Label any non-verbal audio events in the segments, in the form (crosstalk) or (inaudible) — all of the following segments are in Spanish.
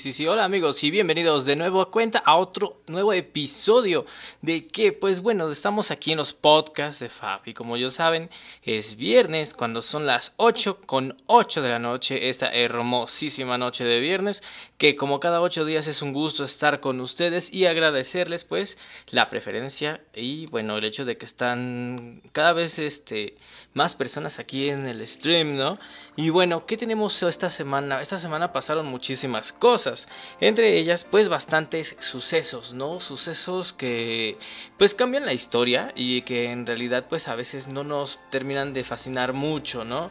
Sí, sí. Hola amigos y bienvenidos de nuevo a cuenta a otro nuevo episodio de que, pues bueno, estamos aquí en los podcasts de Fab y como ya saben, es viernes cuando son las 8 con 8 de la noche, esta hermosísima noche de viernes, que como cada 8 días es un gusto estar con ustedes y agradecerles pues la preferencia y bueno, el hecho de que están cada vez este más personas aquí en el stream, ¿no? Y bueno, ¿qué tenemos esta semana? Esta semana pasaron muchísimas cosas entre ellas pues bastantes sucesos, ¿no? Sucesos que pues cambian la historia y que en realidad pues a veces no nos terminan de fascinar mucho, ¿no?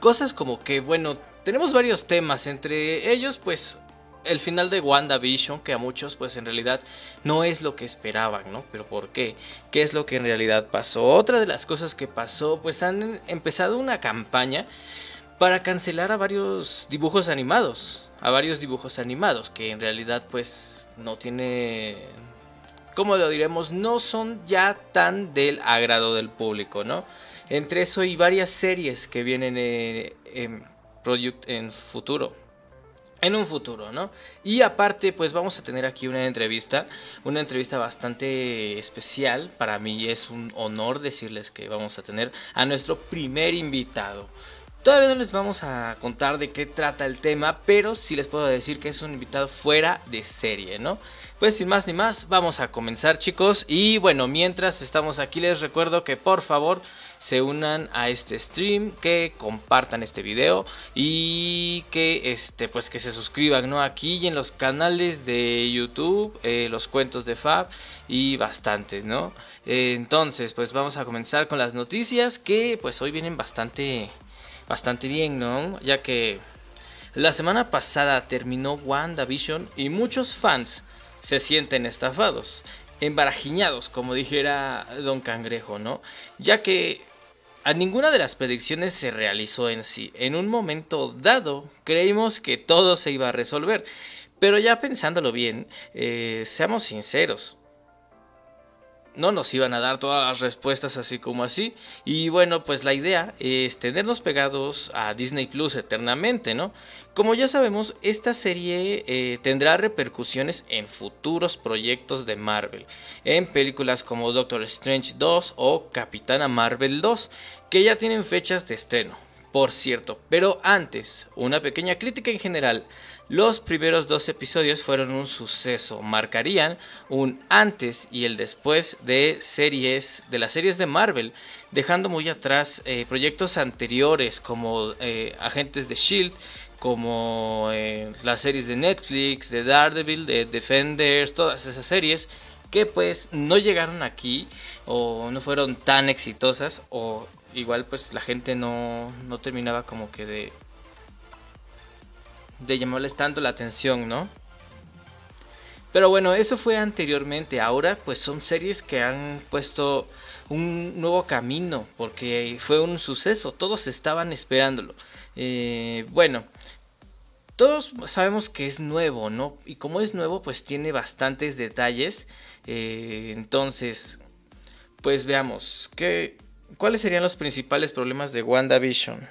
Cosas como que bueno, tenemos varios temas, entre ellos pues el final de WandaVision, que a muchos pues en realidad no es lo que esperaban, ¿no? Pero ¿por qué? ¿Qué es lo que en realidad pasó? Otra de las cosas que pasó, pues han empezado una campaña para cancelar a varios dibujos animados a varios dibujos animados que en realidad pues no tiene como lo diremos no son ya tan del agrado del público no entre eso y varias series que vienen en, en, en futuro en un futuro, ¿no? Y aparte, pues vamos a tener aquí una entrevista, una entrevista bastante especial. Para mí es un honor decirles que vamos a tener a nuestro primer invitado. Todavía no les vamos a contar de qué trata el tema, pero sí les puedo decir que es un invitado fuera de serie, ¿no? Pues sin más ni más, vamos a comenzar chicos. Y bueno, mientras estamos aquí les recuerdo que por favor se unan a este stream, que compartan este video y que este pues que se suscriban ¿no? aquí y en los canales de YouTube, eh, los cuentos de Fab y bastantes, ¿no? Entonces, pues vamos a comenzar con las noticias que pues hoy vienen bastante bastante bien, ¿no? Ya que la semana pasada terminó WandaVision y muchos fans se sienten estafados, embarajiñados, como dijera Don Cangrejo, ¿no? Ya que a ninguna de las predicciones se realizó en sí. En un momento dado, creímos que todo se iba a resolver. Pero ya pensándolo bien, eh, seamos sinceros, no nos iban a dar todas las respuestas así como así. Y bueno, pues la idea es tenernos pegados a Disney Plus eternamente, ¿no? Como ya sabemos, esta serie eh, tendrá repercusiones en futuros proyectos de Marvel, en películas como Doctor Strange 2 o Capitana Marvel 2, que ya tienen fechas de estreno por cierto. Pero antes, una pequeña crítica en general. Los primeros dos episodios fueron un suceso, marcarían un antes y el después de series, de las series de Marvel, dejando muy atrás eh, proyectos anteriores como eh, Agentes de Shield, como eh, las series de Netflix, de Daredevil, de Defenders, todas esas series que pues no llegaron aquí o no fueron tan exitosas o igual pues la gente no, no terminaba como que de de llamarles tanto la atención, ¿no? Pero bueno, eso fue anteriormente. Ahora pues son series que han puesto un nuevo camino porque fue un suceso. Todos estaban esperándolo. Eh, bueno, todos sabemos que es nuevo, ¿no? Y como es nuevo pues tiene bastantes detalles. Eh, entonces, pues veamos. ¿qué, ¿Cuáles serían los principales problemas de WandaVision?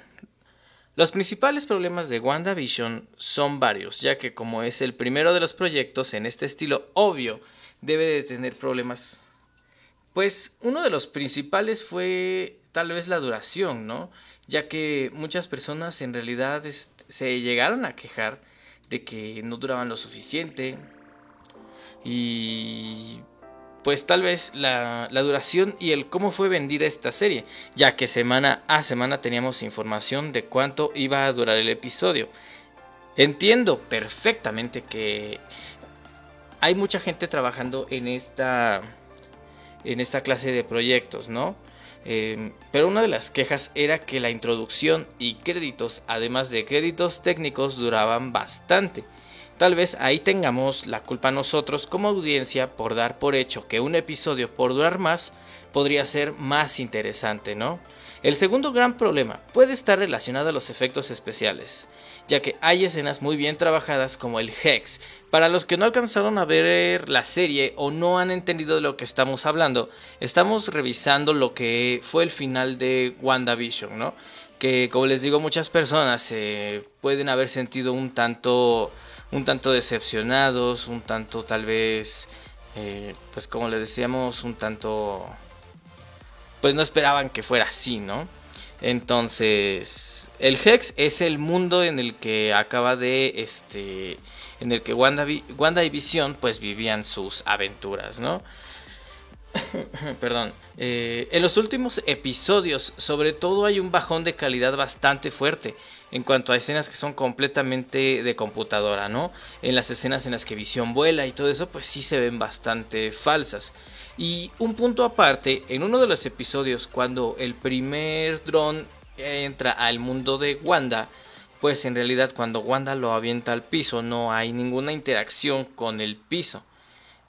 Los principales problemas de WandaVision son varios, ya que como es el primero de los proyectos en este estilo, obvio, debe de tener problemas. Pues uno de los principales fue tal vez la duración, ¿no? Ya que muchas personas en realidad se llegaron a quejar de que no duraban lo suficiente y pues tal vez la, duración y el cómo fue vendida esta serie, ya que semana a semana teníamos información de cuánto iba a durar el episodio. Entiendo perfectamente que hay mucha gente trabajando en esta, en esta clase de proyectos, ¿no? Em, pero una de las quejas era que la introducción y créditos, además de créditos técnicos, duraban bastante. Tal vez ahí tengamos la culpa nosotros como audiencia por dar por hecho que un episodio por durar más podría ser más interesante, ¿no? El segundo gran problema puede estar relacionado a los efectos especiales, ya que hay escenas muy bien trabajadas como el Hex. Para los que no alcanzaron a ver la serie o no han entendido de lo que estamos hablando, estamos revisando lo que fue el final de WandaVision, ¿no? Que como les digo muchas personas se pueden haber sentido un tanto un tanto decepcionados, un tanto tal vez, eh, pues como les decíamos, un tanto, pues no esperaban que fuera así, ¿no? Entonces, el Hex es el mundo en el que acaba de, este, en el que Wanda, Wanda y Visión pues vivían sus aventuras, ¿no? (coughs) Perdón. Eh, en los últimos episodios, sobre todo, hay un bajón de calidad bastante fuerte en cuanto a escenas que son completamente de computadora, ¿no? En las escenas en las que Visión vuela y todo eso, pues sí se ven bastante falsas. Y un punto aparte, en uno de los episodios, cuando el primer dron entra al mundo de Wanda, pues en realidad cuando Wanda lo avienta al piso no hay ninguna interacción con el piso.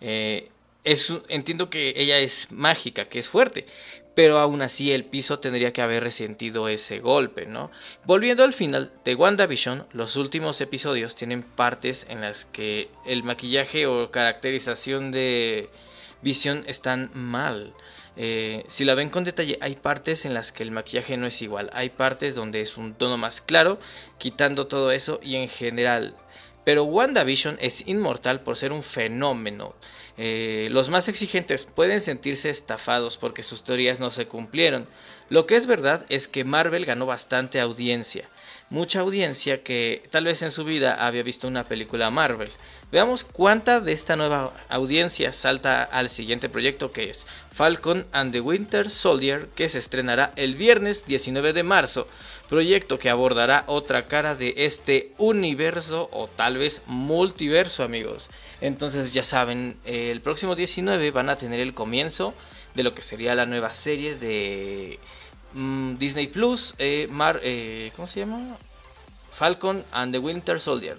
Eh, entiendo que ella es mágica, que es fuerte, pero aún así el piso tendría que haber resentido ese golpe, ¿no? Volviendo al final de WandaVision, los últimos episodios tienen partes en las que el maquillaje o caracterización de Vision están mal. Eh, si la ven con detalle, hay partes en las que el maquillaje no es igual. Hay partes donde es un tono más claro, quitando todo eso y en general pero WandaVision es inmortal por ser un fenómeno. Eh, los más exigentes pueden sentirse estafados porque sus teorías no se cumplieron. Lo que es verdad es que Marvel ganó bastante audiencia. Mucha audiencia que tal vez en su vida había visto una película Marvel. Veamos cuánta de esta nueva audiencia salta al siguiente proyecto que es Falcon and the Winter Soldier que se estrenará el viernes 19 de marzo proyecto que abordará otra cara de este universo o tal vez multiverso amigos. Entonces ya saben, el próximo 19 van a tener el comienzo de lo que sería la nueva serie de mm, Disney Plus, eh, Mar, eh, ¿cómo se llama? Falcon and the Winter Soldier.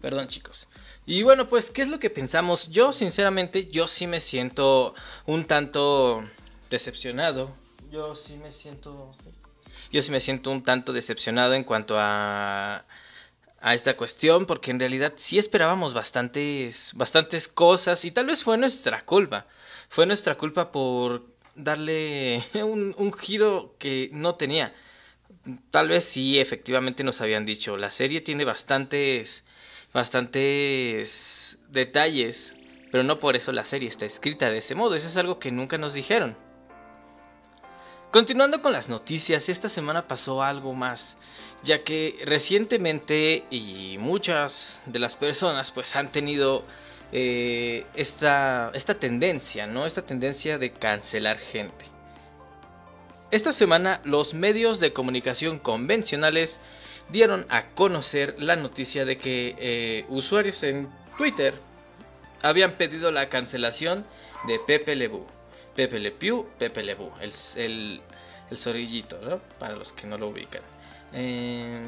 Perdón chicos. Y bueno, pues, ¿qué es lo que pensamos? Yo, sinceramente, yo sí me siento un tanto decepcionado. Yo sí me siento. Yo sí me siento un tanto decepcionado en cuanto a. a esta cuestión. Porque en realidad sí esperábamos bastantes. bastantes cosas. Y tal vez fue nuestra culpa. Fue nuestra culpa por darle (laughs) un, un giro que no tenía. Tal vez sí, efectivamente nos habían dicho. La serie tiene bastantes. bastantes detalles. Pero no por eso la serie está escrita de ese modo. Eso es algo que nunca nos dijeron. Continuando con las noticias, esta semana pasó algo más, ya que recientemente y muchas de las personas pues han tenido eh, esta, esta tendencia, ¿no? Esta tendencia de cancelar gente. Esta semana los medios de comunicación convencionales dieron a conocer la noticia de que eh, usuarios en Twitter habían pedido la cancelación de Pepe Lebu. Pepe Le Pew, Pepe Le el, el, el zorillito, ¿no? Para los que no lo ubican. Eh,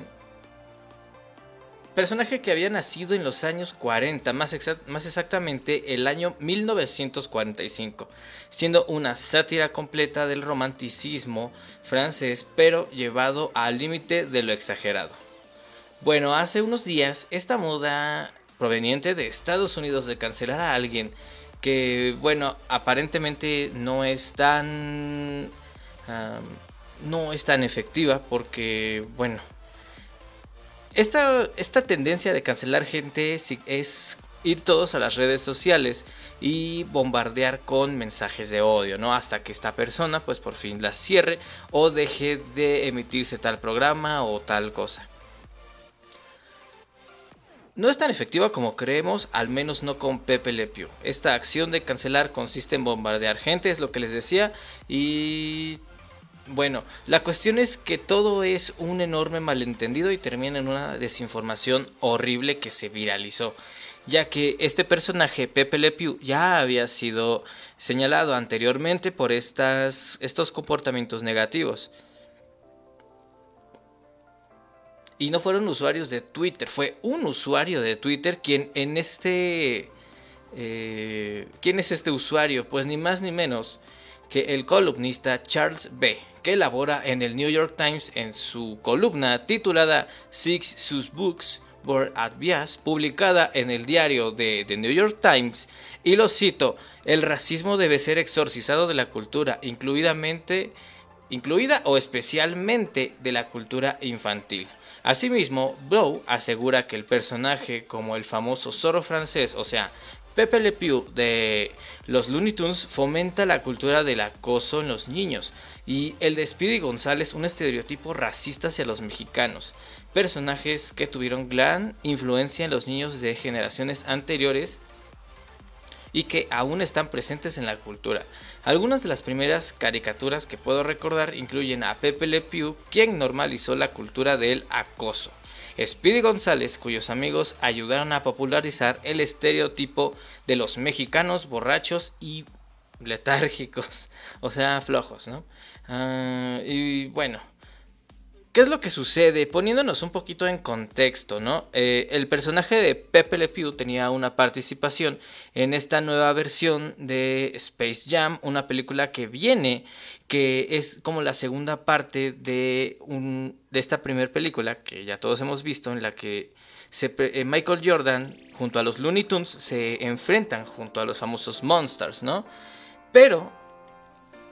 personaje que había nacido en los años 40, más, más exactamente el año 1945, siendo una sátira completa del romanticismo francés, pero llevado al límite de lo exagerado. Bueno, hace unos días esta moda proveniente de Estados Unidos de cancelar a alguien que bueno, aparentemente no es tan no es tan efectiva porque bueno, esta, esta tendencia de cancelar gente es ir todos a las redes sociales y bombardear con mensajes de odio, ¿no? Hasta que esta persona pues por fin la cierre o deje de emitirse tal programa o tal cosa. No es tan efectiva como creemos, al menos no con Pepe Le Pew. Esta acción de cancelar consiste en bombardear gente, es lo que les decía, y bueno, la cuestión es que todo es un enorme malentendido y termina en una desinformación horrible que se viralizó, ya que este personaje, Pepe Le ya había sido señalado anteriormente por estas, estos comportamientos negativos. Y no fueron usuarios de Twitter, fue un usuario de Twitter quien en este... Eh, ¿Quién es este usuario? Pues ni más ni menos que el columnista Charles B., que elabora en el New York Times en su columna titulada Six Sus Books for Advice, publicada en el diario de The New York Times, y lo cito, el racismo debe ser exorcizado de la cultura, incluidamente incluida o especialmente de la cultura infantil. Asimismo, Blow asegura que el personaje como el famoso zorro francés, o sea, Pepe Le Pew de los Looney Tunes fomenta la cultura del acoso en los niños y el de Speedy González un estereotipo racista hacia los mexicanos, personajes que tuvieron gran influencia en los niños de generaciones anteriores y que aún están presentes en la cultura. Algunas de las primeras caricaturas que puedo recordar incluyen a Pepe Le Pew, quien normalizó la cultura del acoso. Speedy González, cuyos amigos ayudaron a popularizar el estereotipo de los mexicanos borrachos y letárgicos, (laughs) o sea, flojos, ¿no? Ah, y bueno, ¿Qué es lo que sucede? Poniéndonos un poquito en contexto, ¿no? Eh, el personaje de Pepe Le Pew tenía una participación en esta nueva versión de Space Jam, una película que viene, que es como la segunda parte de, un, de esta primera película que ya todos hemos visto, en la que eh, Michael Jordan junto a los Looney Tunes se enfrentan junto a los famosos Monsters, ¿no? Pero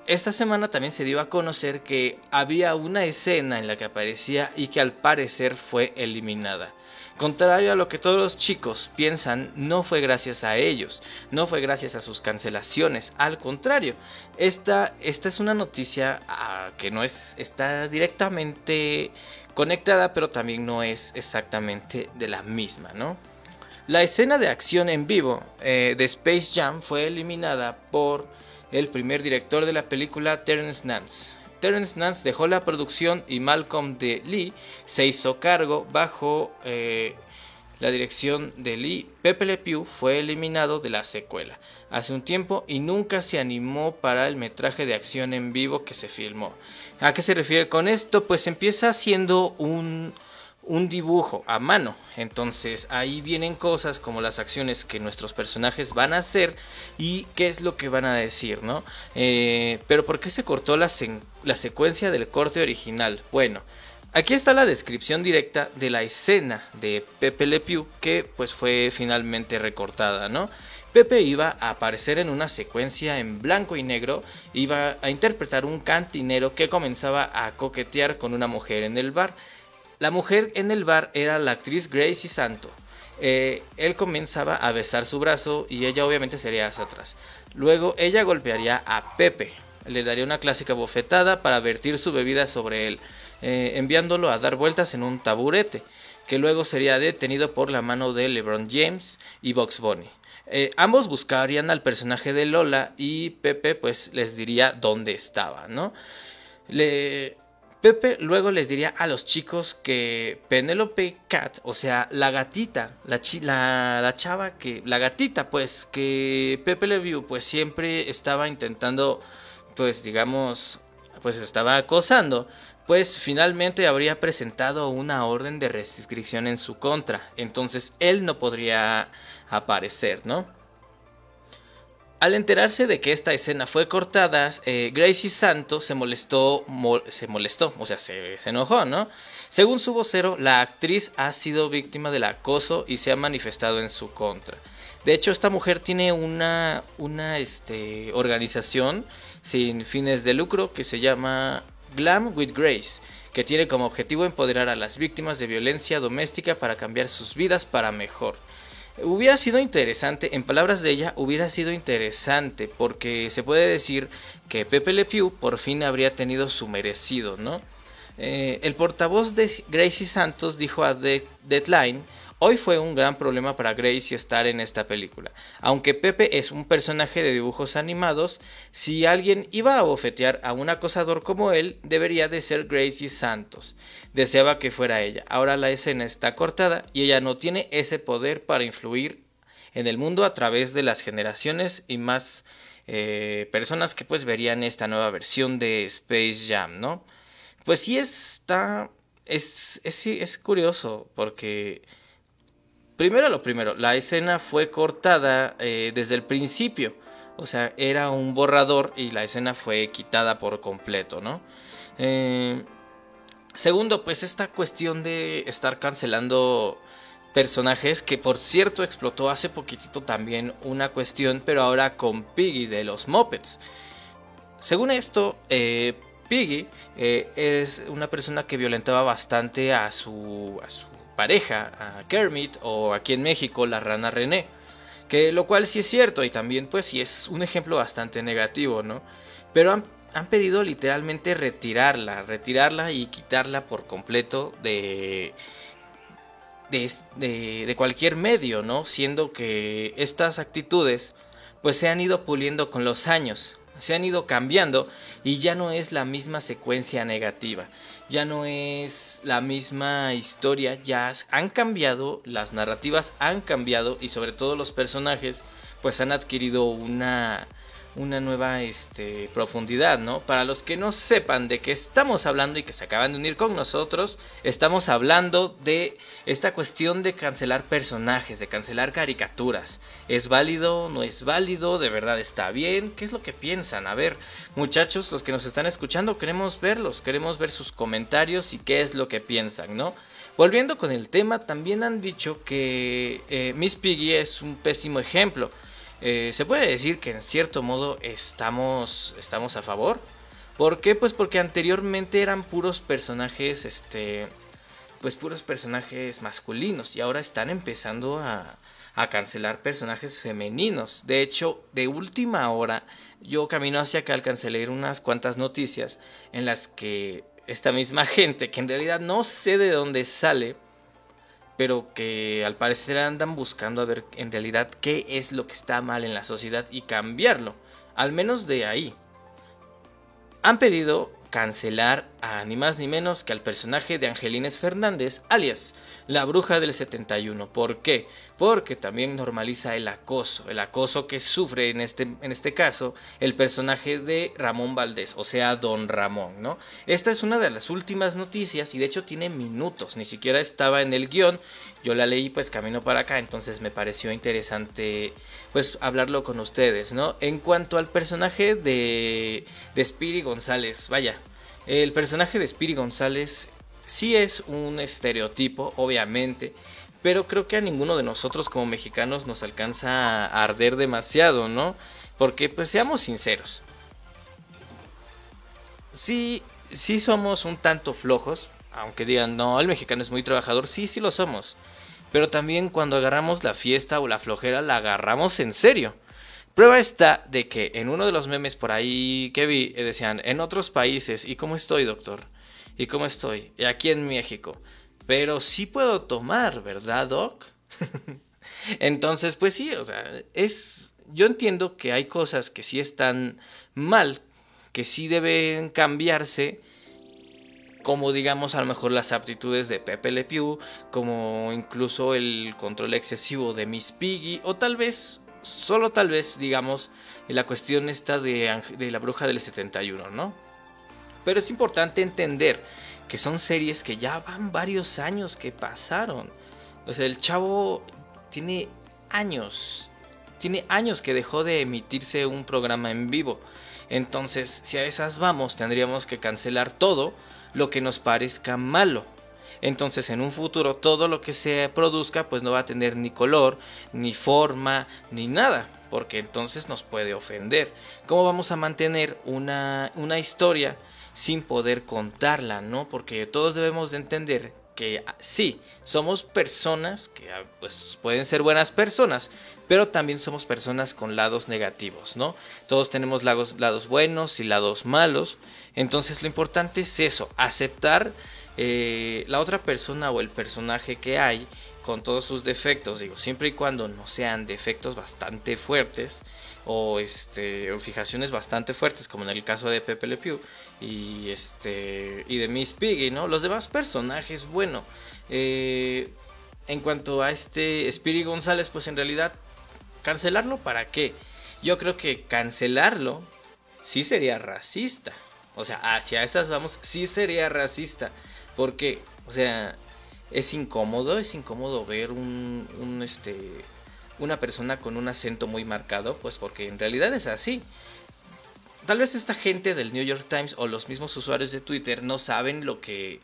esta semana también se dio a conocer que había una escena en la que aparecía y que al parecer fue eliminada. Contrario a lo que todos los chicos piensan, no fue gracias a ellos, no fue gracias a sus cancelaciones, al contrario, esta, esta es una noticia ah, que no es, está directamente conectada, pero también no es exactamente de la misma, ¿no? La escena de acción en vivo eh, de Space Jam fue eliminada por el primer director de la película, Terence Nance. Terence Nance dejó la producción y Malcolm de Lee se hizo cargo bajo eh, la dirección de Lee. Pepe Le Pew fue eliminado de la secuela hace un tiempo y nunca se animó para el metraje de acción en vivo que se filmó. ¿A qué se refiere con esto? Pues empieza siendo un un dibujo a mano. Entonces ahí vienen cosas como las acciones que nuestros personajes van a hacer y qué es lo que van a decir, ¿no? Eh, pero ¿por qué se cortó la, secuencia del corte original? Bueno, aquí está la descripción directa de la escena de Pepe Le Pew que pues fue finalmente recortada, ¿no? Pepe iba a aparecer en una secuencia en blanco y negro, iba a interpretar un cantinero que comenzaba a coquetear con una mujer en el bar la mujer en el bar era la actriz Gracie Santo. Eh, él comenzaba a besar su brazo y ella obviamente sería hacia atrás. Luego ella golpearía a Pepe, le daría una clásica bofetada para vertir su bebida sobre él, eh, enviándolo a dar vueltas en un taburete, que luego sería detenido por la mano de LeBron James y Box Bunny. Eh, ambos buscarían al personaje de Lola y Pepe pues les diría dónde estaba, ¿no? Le, Pepe luego les diría a los chicos que Penelope Cat, o sea, la gatita, la, la, chava que, la gatita, pues, que Pepe le pues siempre estaba intentando, pues, digamos, pues estaba acosando, pues finalmente habría presentado una orden de restricción en su contra, entonces él no podría aparecer, ¿no? Al enterarse de que esta escena fue cortada, eh, Gracie Santos se molestó, se molestó, o sea, se, enojó, ¿no? Según su vocero, la actriz ha sido víctima del acoso y se ha manifestado en su contra. De hecho, esta mujer tiene una, una este, organización sin fines de lucro que se llama Glam with Grace, que tiene como objetivo empoderar a las víctimas de violencia doméstica para cambiar sus vidas para mejor. Hubiera sido interesante, en palabras de ella, hubiera sido interesante, porque se puede decir que Pepe Le Pew por fin habría tenido su merecido, ¿no? Eh, el portavoz de Gracie Santos dijo a Deadline Hoy fue un gran problema para Gracie estar en esta película. Aunque Pepe es un personaje de dibujos animados, si alguien iba a bofetear a un acosador como él, debería de ser Gracie Santos. Deseaba que fuera ella. Ahora la escena está cortada y ella no tiene ese poder para influir en el mundo a través de las generaciones y más eh, personas que pues verían esta nueva versión de Space Jam, ¿no? Pues sí está... Es, es, es curioso porque Primero lo primero, la escena fue cortada eh, desde el principio. O sea, era un borrador y la escena fue quitada por completo, ¿no? Eh, segundo, pues esta cuestión de estar cancelando personajes que por cierto explotó hace poquitito también una cuestión, pero ahora con Piggy de los Muppets. Según esto, eh, Piggy es una persona que violentaba bastante a su, a su pareja, a Kermit, o aquí en México, la rana René. Que lo cual sí es cierto y también pues sí es un ejemplo bastante negativo, ¿no? Pero han, han pedido literalmente retirarla, retirarla y quitarla por completo de, de, de, cualquier medio, ¿no? Siendo que estas actitudes pues se han ido puliendo con los años se han ido cambiando y ya no es la misma secuencia negativa, ya no es la misma historia, ya han cambiado, las narrativas han cambiado y sobre todo los personajes pues han adquirido una una nueva este, profundidad, ¿no? Para los que no sepan de qué estamos hablando y que se acaban de unir con nosotros, estamos hablando de esta cuestión de cancelar personajes, de cancelar caricaturas. ¿Es válido? ¿No es válido? ¿De verdad está bien? ¿Qué es lo que piensan? A ver, muchachos, los que nos están escuchando, queremos verlos, queremos ver sus comentarios y qué es lo que piensan, ¿no? Volviendo con el tema, también han dicho que eh, Miss Piggy es un pésimo ejemplo. Eh, se puede decir que en cierto modo estamos, estamos a favor. ¿Por qué? Pues porque anteriormente eran puros personajes, este, pues puros personajes masculinos y ahora están empezando a, a cancelar personajes femeninos. De hecho, de última hora, yo camino hacia acá alcancé a leer unas cuantas noticias en las que esta misma (laughs) gente, que en realidad no sé de dónde sale, pero que al parecer andan buscando a ver en realidad qué es lo que está mal en la sociedad y cambiarlo, al menos de ahí. Han pedido cancelar a ni más ni menos que al personaje de Angelines Fernández, alias la bruja del 71. ¿Por qué? Porque también normaliza el acoso, el acoso que sufre en este, en este caso el personaje de Ramón Valdés, o sea, don Ramón, ¿no? Esta es una de las últimas noticias y de hecho tiene minutos, ni siquiera estaba en el guion. Yo la leí pues camino para acá, entonces me pareció interesante pues hablarlo con ustedes, ¿no? En cuanto al personaje de, de Spiri González, vaya, el personaje de Spiri González sí es un estereotipo, obviamente, pero creo que a ninguno de nosotros como mexicanos nos alcanza a arder demasiado, ¿no? Porque pues seamos sinceros. Sí, sí somos un tanto flojos, aunque digan, no, el mexicano es muy trabajador, sí, sí lo somos. Pero también cuando agarramos la fiesta o la flojera, la agarramos en serio. Prueba está de que en uno de los memes por ahí que vi eh, decían, en otros países, ¿y cómo estoy, doctor? ¿Y cómo estoy? Y aquí en México. Pero sí puedo tomar, ¿verdad, doc? (laughs) Entonces, pues sí, o sea, es... Yo entiendo que hay cosas que sí están mal, que sí deben cambiarse, como digamos a lo mejor las aptitudes de Pepe Le Pew, como incluso el control excesivo de Miss Piggy, o tal vez solo tal vez, digamos, la cuestión esta de, de la bruja del 71, ¿no? Pero es importante entender que son series que ya van varios años que pasaron. O sea, el chavo tiene años, tiene años que dejó de emitirse un programa en vivo. Entonces, si a esas vamos, tendríamos que cancelar todo lo que nos parezca malo. Entonces en un futuro todo lo que se produzca pues no va a tener ni color, ni forma, ni nada, porque entonces nos puede ofender. ¿Cómo vamos a mantener una, una historia sin poder contarla, no? Porque todos debemos de entender que ah, sí, somos personas que ah, pues pueden ser buenas personas, pero también somos personas con lados negativos, ¿no? Todos tenemos lados, lados buenos y lados malos, entonces lo importante es eso, aceptar eh, la otra persona o el personaje que hay con todos sus defectos, digo, siempre y cuando no sean defectos bastante fuertes o este o fijaciones bastante fuertes como en el caso de Pepe Le Pew y este y de Miss Piggy, ¿no? Los demás personajes, bueno, eh, en cuanto a este Spirit González, pues en realidad cancelarlo para qué? Yo creo que cancelarlo sí sería racista. O sea, hacia esas vamos, sí sería racista. Porque, o sea, es incómodo, es incómodo ver un, un este, una persona con un acento muy marcado, pues porque en realidad es así. Tal vez esta gente del New York Times o los mismos usuarios de Twitter no saben lo que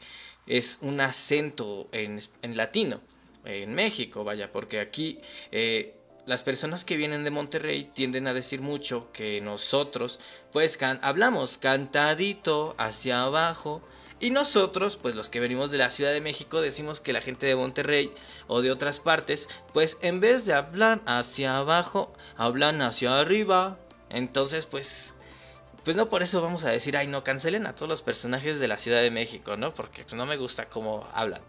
es un acento en, en latino, en México, vaya, porque aquí eh, las personas que vienen de Monterrey tienden a decir mucho que nosotros pues hablamos cantadito hacia abajo. Y nosotros pues los que venimos de la Ciudad de México decimos que la gente de Monterrey o de otras partes pues en vez de hablar hacia abajo hablan hacia arriba. Entonces pues pues no por eso vamos a decir ay no cancelen a todos los personajes de la Ciudad de México no porque no me gusta cómo hablan.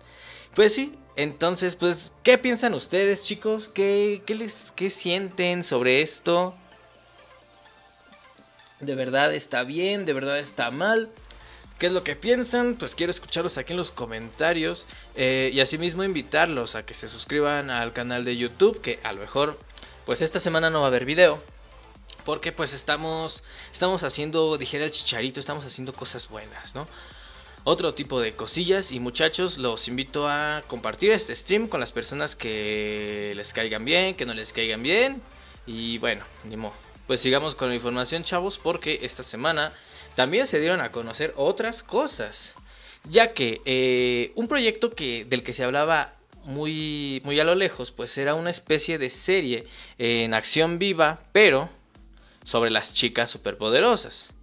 Pues sí, entonces, pues, ¿qué piensan ustedes, chicos? ¿Qué, qué les, qué sienten sobre esto? ¿De verdad está bien? ¿De verdad está mal? ¿Qué es lo que piensan? Pues quiero escucharlos aquí en los comentarios. Eh, y asimismo invitarlos a que se suscriban al canal de YouTube. Que a lo mejor, pues esta semana no va a haber video. Porque pues estamos, estamos haciendo, dijera el chicharito, estamos haciendo cosas buenas, ¿no? Otro tipo de cosillas y muchachos los invito a compartir este stream con las personas que les caigan bien, que no les caigan bien y bueno, ni modo. Pues sigamos con la información chavos porque esta semana también se dieron a conocer otras cosas. Ya que eh, un proyecto que, del que se hablaba muy, muy a lo lejos, pues era una especie de serie en acción viva, pero sobre las chicas superpoderosas.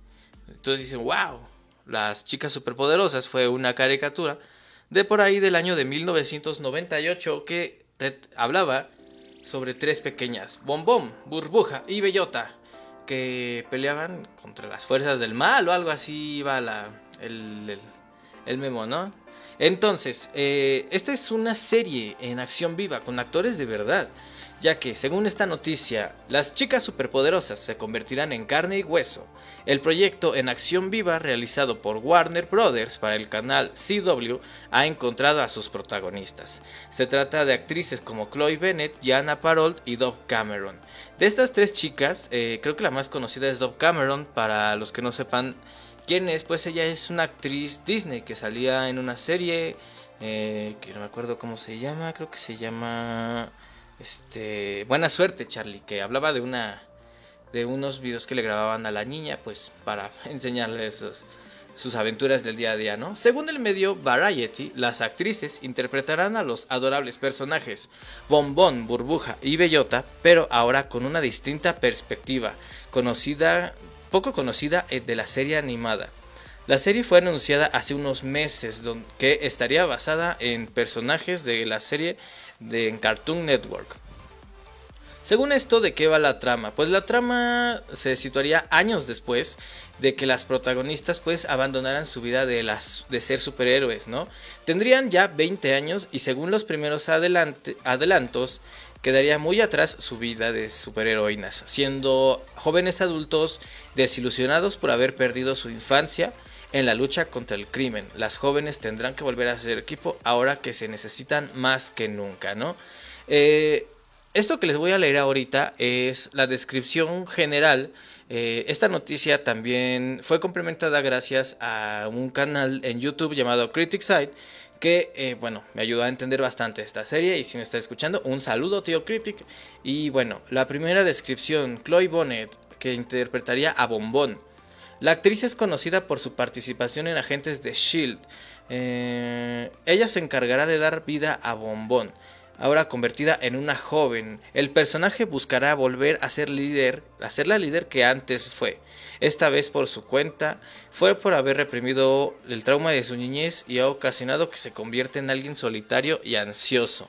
Entonces dicen, wow, las chicas superpoderosas fue una caricatura de por ahí del año de 1998 que hablaba sobre tres pequeñas, Bombón, Burbuja y Bellota, que peleaban contra las fuerzas del mal o algo así iba la, el, el, memo, ¿no? Entonces, eh, esta es una serie en acción viva con actores de verdad ya que, según esta noticia, las chicas superpoderosas se convertirán en carne y hueso. El proyecto en acción viva realizado por Warner Brothers para el canal CW ha encontrado a sus protagonistas. Se trata de actrices como Chloe Bennett, Jana Parold y Dove Cameron. De estas tres chicas, eh, creo que la más conocida es Dove Cameron, para los que no sepan quién es, pues ella es una actriz Disney que salía en una serie eh, que no me acuerdo cómo se llama, creo que se llama... Este, buena suerte, Charlie, que hablaba de una de unos videos que le grababan a la niña, pues para (laughs) enseñarle sus aventuras del día a día, ¿no? Según el medio Variety, las actrices interpretarán a los adorables personajes Bombón, Burbuja y Bellota, pero ahora con una distinta perspectiva, conocida, poco conocida eh, de la serie animada. La serie fue anunciada hace unos meses, que estaría basada en personajes de la serie de Cartoon Network. Según esto, ¿de qué va la trama? Pues la trama se situaría años después de que las protagonistas pues abandonaran su vida de, las, de ser superhéroes, ¿no? Tendrían ya 20 años y según los primeros adelantos quedaría muy atrás su vida de superheroínas, siendo jóvenes adultos desilusionados por haber perdido su infancia en la lucha contra el crimen. Las jóvenes tendrán que volver a ser equipo ahora que se necesitan más que nunca, ¿no? Eh, esto que les voy a leer ahorita es la descripción general. Eh, esta noticia también fue complementada gracias a un canal en YouTube llamado Critic Side que, eh, bueno, me ayudó a entender bastante esta serie y si me está escuchando, un saludo tío Critic. Y bueno, la primera descripción, Chloe Bonnet, que interpretaría a Bombón. La actriz es conocida por su participación en Agentes de Shield. Eh, ella se encargará de dar vida a Bombón, ahora convertida en una joven. El personaje buscará volver a ser líder, a ser la líder que antes fue. Esta vez por su cuenta, fue por haber reprimido el trauma de su niñez y ha ocasionado que se convierta en alguien solitario y ansioso.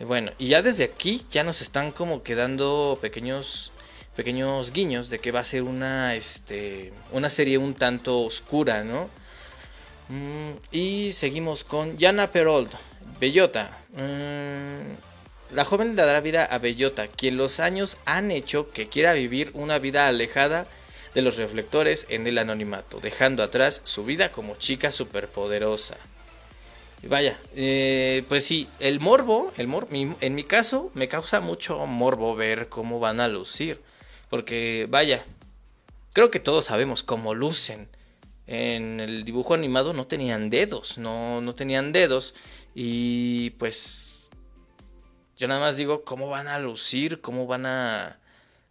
Bueno, y ya desde aquí ya nos están como quedando pequeños pequeños guiños de que va a ser una, este, una serie un tanto oscura, ¿no? Mm, y seguimos con Yana Perold, Bellota. Mm, la joven le dará vida a Bellota, quien los años han hecho que quiera vivir una vida alejada de los reflectores en el anonimato, dejando atrás su vida como chica superpoderosa. Vaya, eh, pues sí, el morbo, el mor en mi caso me causa mucho morbo ver cómo van a lucir. Porque, vaya, creo que todos sabemos cómo lucen. En el dibujo animado no tenían dedos, no, no tenían dedos. Y pues yo nada más digo cómo van a lucir, cómo van a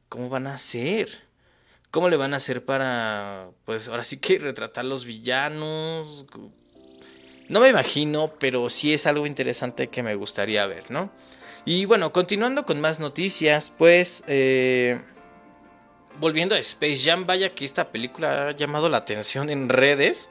cómo van a ser. ¿Cómo le van a hacer para pues ahora sí que retratar los villanos? No me imagino, pero sí es algo interesante que me gustaría ver, ¿no? Y bueno, continuando con más noticias, pues... Eh, volviendo a Space Jam, vaya que esta película ha llamado la atención en redes.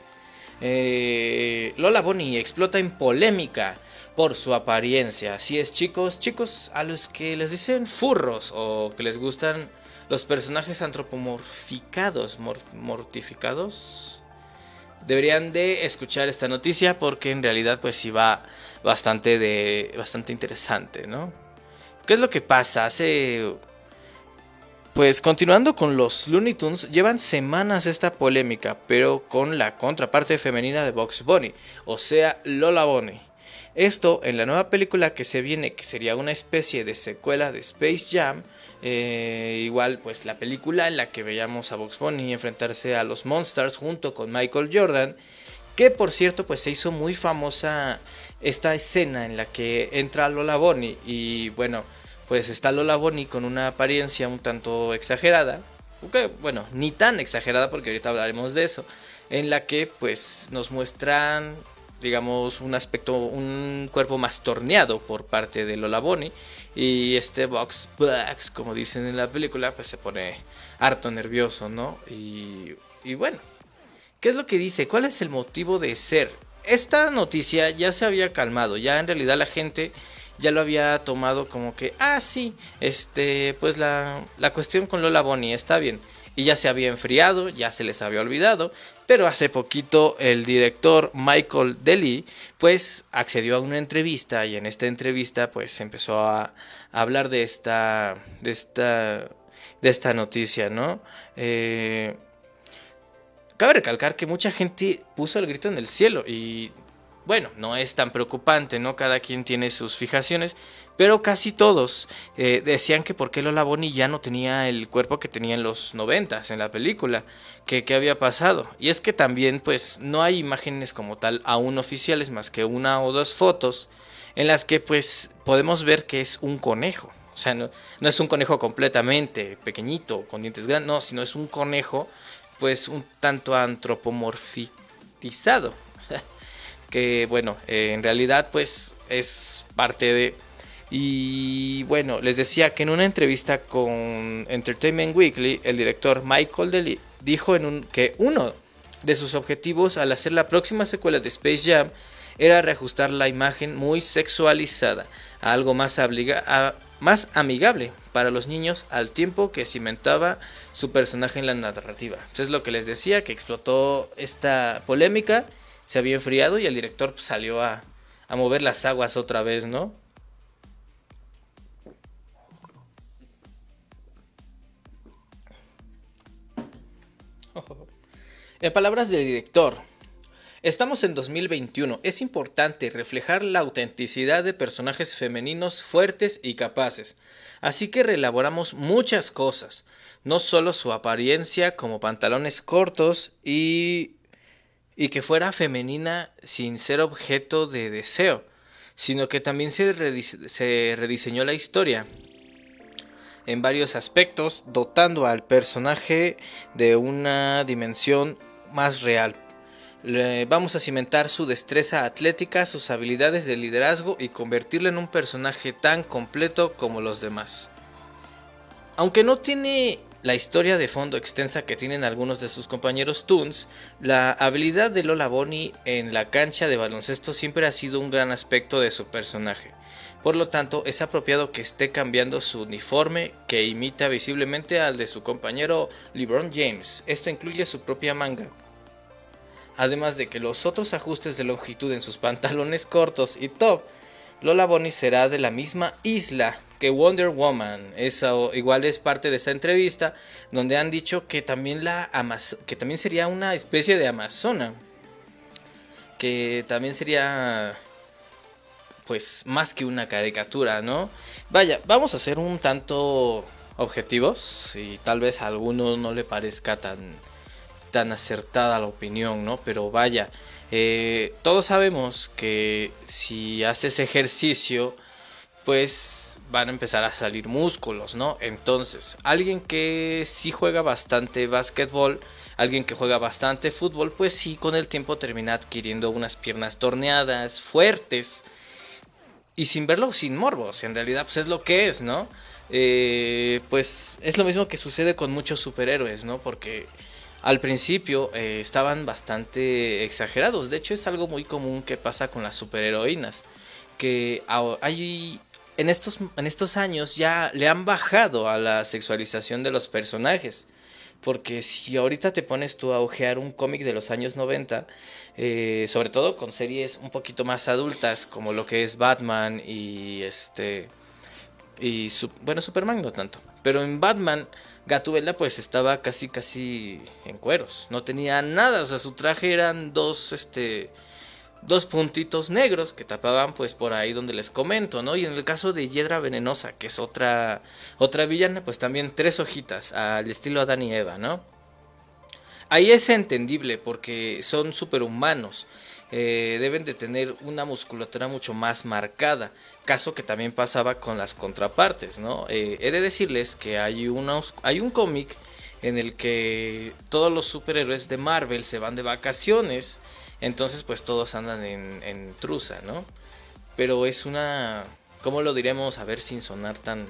Eh, Lola Bonnie explota en polémica por su apariencia. Así es, chicos, chicos a los que les dicen furros o que les gustan los personajes antropomorficados, mortificados, deberían de escuchar esta noticia porque en realidad pues sí va bastante de bastante interesante, ¿no? ¿Qué es lo que pasa? Hace pues continuando con los Looney Tunes, llevan semanas esta polémica, pero con la contraparte femenina de Box Bunny, o sea, Lola Bunny. Esto en la nueva película que se viene, que sería una especie de secuela de Space Jam, eh, igual pues la película en la que veíamos a Box Bunny enfrentarse a los Monsters junto con Michael Jordan, que por cierto pues se hizo muy famosa esta escena en la que entra Lola Bunny y bueno, pues está Lola Bonnie con una apariencia un tanto exagerada, bueno, ni tan exagerada porque ahorita hablaremos de eso, en la que pues nos muestran digamos un aspecto, un cuerpo más torneado por parte de Lola Bonnie y este Box Bucks, como dicen en la película, pues se pone harto nervioso, ¿no? Y, y bueno, ¿qué es lo que dice? ¿Cuál es el motivo de ser? Esta noticia ya se había calmado, ya en realidad la gente ya lo había tomado como que, ah, sí, este, pues la, la cuestión con Lola Bonnie está bien. Y ya se había enfriado, ya se les había olvidado, pero hace poquito el director Michael Deli pues accedió a una entrevista y en esta entrevista pues empezó a, hablar de esta, de esta, de esta noticia, ¿no? Eh, cabe recalcar que mucha gente puso el grito en el cielo y bueno, no es tan preocupante, ¿no? Cada quien tiene sus fijaciones, pero casi todos eh, decían que por qué Lola Bonnie ya no tenía el cuerpo que tenía en los noventas en la película, que qué había pasado. Y es que también, pues, no hay imágenes como tal aún oficiales más que una o dos fotos en las que, pues, podemos ver que es un conejo. O sea, no, es un conejo completamente pequeñito, con dientes grandes, no, sino es un conejo, pues, un tanto antropomorfizado (laughs) que bueno, eh, en realidad pues es parte de... Y bueno, les decía que en una entrevista con Entertainment Weekly, el director Michael Deli dijo en un, que uno de sus objetivos al hacer la próxima secuela de Space Jam era reajustar la imagen muy sexualizada a algo más, amigable para los niños al tiempo que cimentaba su personaje en la narrativa. es lo que les decía, que explotó esta polémica se había enfriado y el director pues, salió a, a mover las aguas otra vez, ¿no? (laughs) En palabras del director, estamos en 2021, es importante reflejar la autenticidad de personajes femeninos fuertes y capaces, así que reelaboramos muchas cosas, no solo su apariencia como pantalones cortos y y que fuera femenina sin ser objeto de deseo, sino que también se, rediseñó la historia en varios aspectos, dotando al personaje de una dimensión más real. vamos a cimentar su destreza atlética, sus habilidades de liderazgo y convertirlo en un personaje tan completo como los demás. Aunque no tiene la historia de fondo extensa que tienen algunos de sus compañeros Toons, la habilidad de Lola Bonnie en la cancha de baloncesto siempre ha sido un gran aspecto de su personaje. Por lo tanto, es apropiado que esté cambiando su uniforme que imita visiblemente al de su compañero LeBron James. Esto incluye su propia manga. Además de que los otros ajustes de longitud en sus pantalones cortos y top, Lola Bonnie será de la misma isla que Wonder Woman. Eso igual es parte de esta entrevista donde han dicho que también la que también sería una especie de amazona. Que también sería pues más que una caricatura, ¿no? Vaya, vamos a ser un tanto objetivos y tal vez a alguno no le parezca tan tan acertada la opinión, ¿no? Pero vaya, eh, todos sabemos que si haces ejercicio pues van a empezar a salir músculos, ¿no? Entonces, alguien que sí juega bastante básquetbol, alguien que juega bastante fútbol, pues sí con el tiempo termina adquiriendo unas piernas torneadas, fuertes. y sin verlo sin morbos, en realidad pues es lo que es, ¿no? Eh, pues es lo mismo que sucede con muchos superhéroes, ¿no? Porque al principio eh, estaban bastante exagerados. De hecho, es algo muy común que pasa con las superheroínas. Que hay. En estos, en estos años ya le han bajado a la sexualización de los personajes. Porque si ahorita te pones tú a ojear un cómic de los años 90, eh, sobre todo con series un poquito más adultas, como lo que es Batman y este. Y bueno, Superman no tanto. Pero en Batman, Gatubela pues estaba casi casi en cueros. No tenía nada. O sea, su traje eran dos, este. Dos puntitos negros que tapaban pues por ahí donde les comento, ¿no? Y en el caso de Hiedra Venenosa, que es otra, otra villana, pues también tres hojitas al estilo Adán y Eva, ¿no? Ahí es entendible porque son superhumanos. Eh, deben de tener una musculatura mucho más marcada, caso que también pasaba con las contrapartes, ¿no? Eh, he de decirles que hay, unos, hay un cómic en el que todos los superhéroes de Marvel se van de vacaciones, entonces pues todos andan en, en truza, ¿no? Pero es una, ¿cómo lo diremos? A ver sin sonar tan,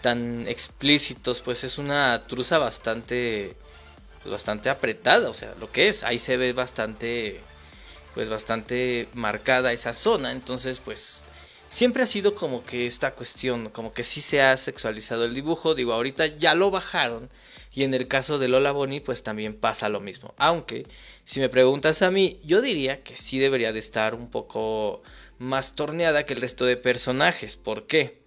tan explícitos, pues es una truza bastante, pues, bastante apretada, o sea, lo que es, ahí se ve bastante pues bastante marcada esa zona, entonces pues siempre ha sido como que esta cuestión, como que sí se ha sexualizado el dibujo, digo, ahorita ya lo bajaron y en el caso de Lola Bonnie pues también pasa lo mismo, aunque si me preguntas a mí, yo diría que sí debería de estar un poco más torneada que el resto de personajes, ¿por qué?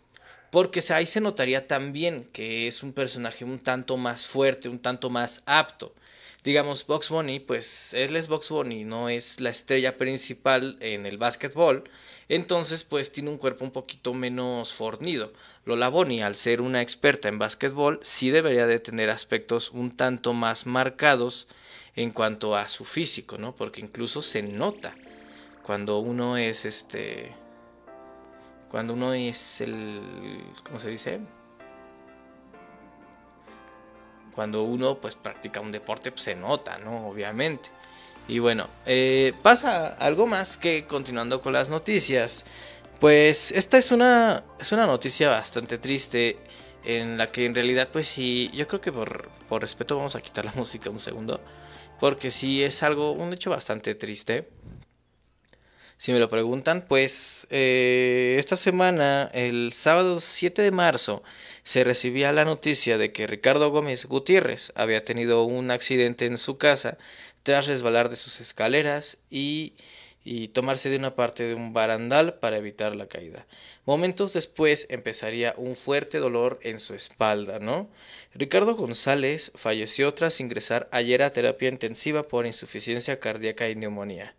Porque ahí se notaría también que es un personaje un tanto más fuerte, un tanto más apto digamos, Box Bunny, pues él es Box Bunny, no es la estrella principal en el básquetbol, entonces pues tiene un cuerpo un poquito menos fornido. Lola Bonnie, al ser una experta en básquetbol, sí debería de tener aspectos un tanto más marcados en cuanto a su físico, ¿no? Porque incluso se nota cuando uno es este cuando uno es el ¿cómo se dice? cuando uno pues practica un deporte pues, se nota, ¿no? Obviamente. Y bueno, eh, pasa algo más que continuando con las noticias. Pues esta es una, es una noticia bastante triste en la que en realidad pues sí, yo creo que por, por respeto vamos a quitar la (laughs) música un segundo. Porque sí es algo, un hecho bastante triste. Si me lo preguntan, pues eh, esta semana, el sábado 7 de marzo, se recibía la noticia de que Ricardo Gómez Gutiérrez había tenido un accidente en su casa tras resbalar de sus escaleras y, y tomarse de una parte de un barandal para evitar la caída. Momentos después empezaría un fuerte dolor en su espalda, ¿no? Ricardo González falleció tras ingresar ayer a terapia intensiva por insuficiencia cardíaca y neumonía.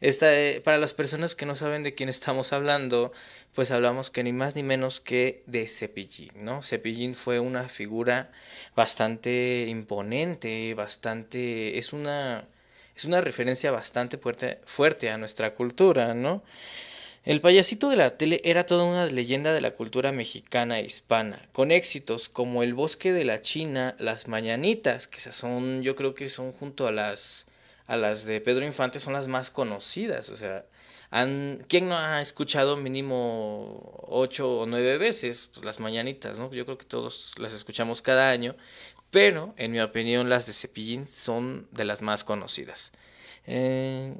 Esta, eh, para las personas que no saben de quién estamos hablando, pues hablamos que ni más ni menos que de Cepillín, ¿no? Cepillín fue una figura bastante imponente, bastante, es una, es una referencia bastante fuerte, fuerte a nuestra cultura, ¿no? El payasito de la tele era toda una leyenda de la cultura mexicana e hispana, con éxitos como El bosque de la China, Las Mañanitas, que son, yo creo que son junto a las a las de Pedro Infante son las más conocidas. O sea, ¿quién no ha escuchado mínimo ocho o nueve veces pues, las mañanitas? ¿no? Yo creo que todos las escuchamos cada año, pero en mi opinión las de Cepillín son de las más conocidas. Eh,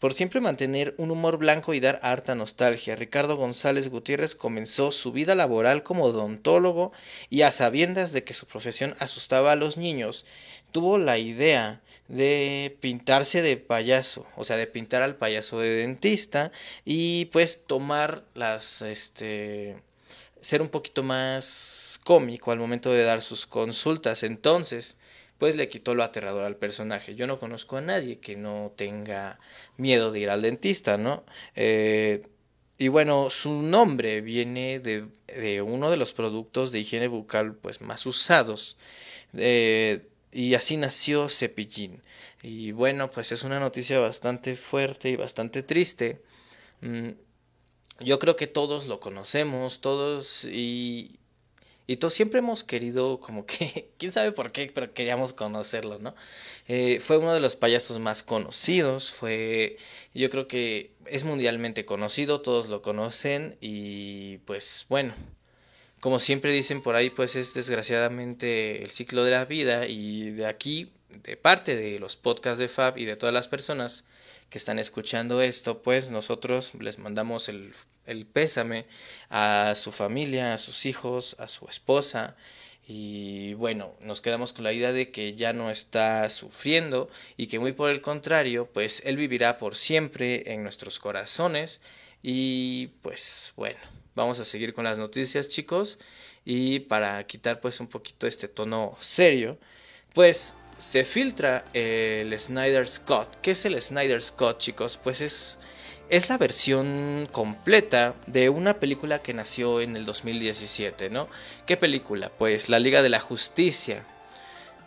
por siempre mantener un humor blanco y dar harta nostalgia, Ricardo González Gutiérrez comenzó su vida laboral como odontólogo y a sabiendas de que su profesión asustaba a los niños, tuvo la idea de pintarse de payaso, o sea, de pintar al payaso de dentista y pues tomar las, este, ser un poquito más cómico al momento de dar sus consultas. Entonces, pues le quitó lo aterrador al personaje. Yo no conozco a nadie que no tenga miedo de ir al dentista, ¿no? Eh, y bueno, su nombre viene de, de, uno de los productos de higiene bucal pues más usados. Eh, y así nació Cepillín. Y bueno, pues es una noticia bastante fuerte y bastante triste. Mm, yo creo que todos lo conocemos, todos y, Y todos siempre hemos querido, como que, (laughs) quién sabe por qué, pero queríamos conocerlo, ¿no? Eh, fue uno de los payasos más conocidos, fue, yo creo que es mundialmente conocido, todos lo conocen y pues bueno, como siempre dicen por ahí, pues es desgraciadamente el ciclo de la vida y de aquí, de parte de los podcasts de Fab y de todas las personas que están escuchando esto, pues nosotros les mandamos el, el pésame a su familia, a sus hijos, a su esposa. Y bueno, nos quedamos con la idea de que ya no está sufriendo y que muy por el contrario, pues Él vivirá por siempre en nuestros corazones. Y pues bueno, vamos a seguir con las noticias chicos. Y para quitar pues un poquito este tono serio, pues se filtra el Snyder Scott. ¿Qué es el Snyder Scott, chicos? Pues es, es la versión completa de una película que nació en el 2017, ¿no? ¿Qué película? Pues La Liga de la Justicia.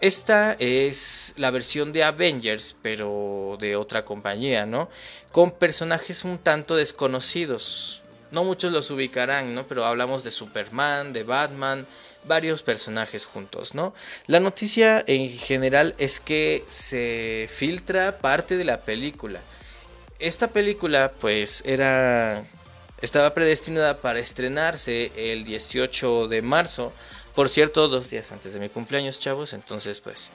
Esta es la versión de Avengers, pero de otra compañía, ¿no? Con personajes un tanto desconocidos. No muchos los ubicarán, ¿no? Pero hablamos de Superman, de Batman, varios personajes juntos, ¿no? La noticia en general es que se filtra parte de la película. Esta película pues era estaba predestinada para estrenarse el 18 de marzo, por cierto, dos días antes de mi cumpleaños, chavos, entonces pues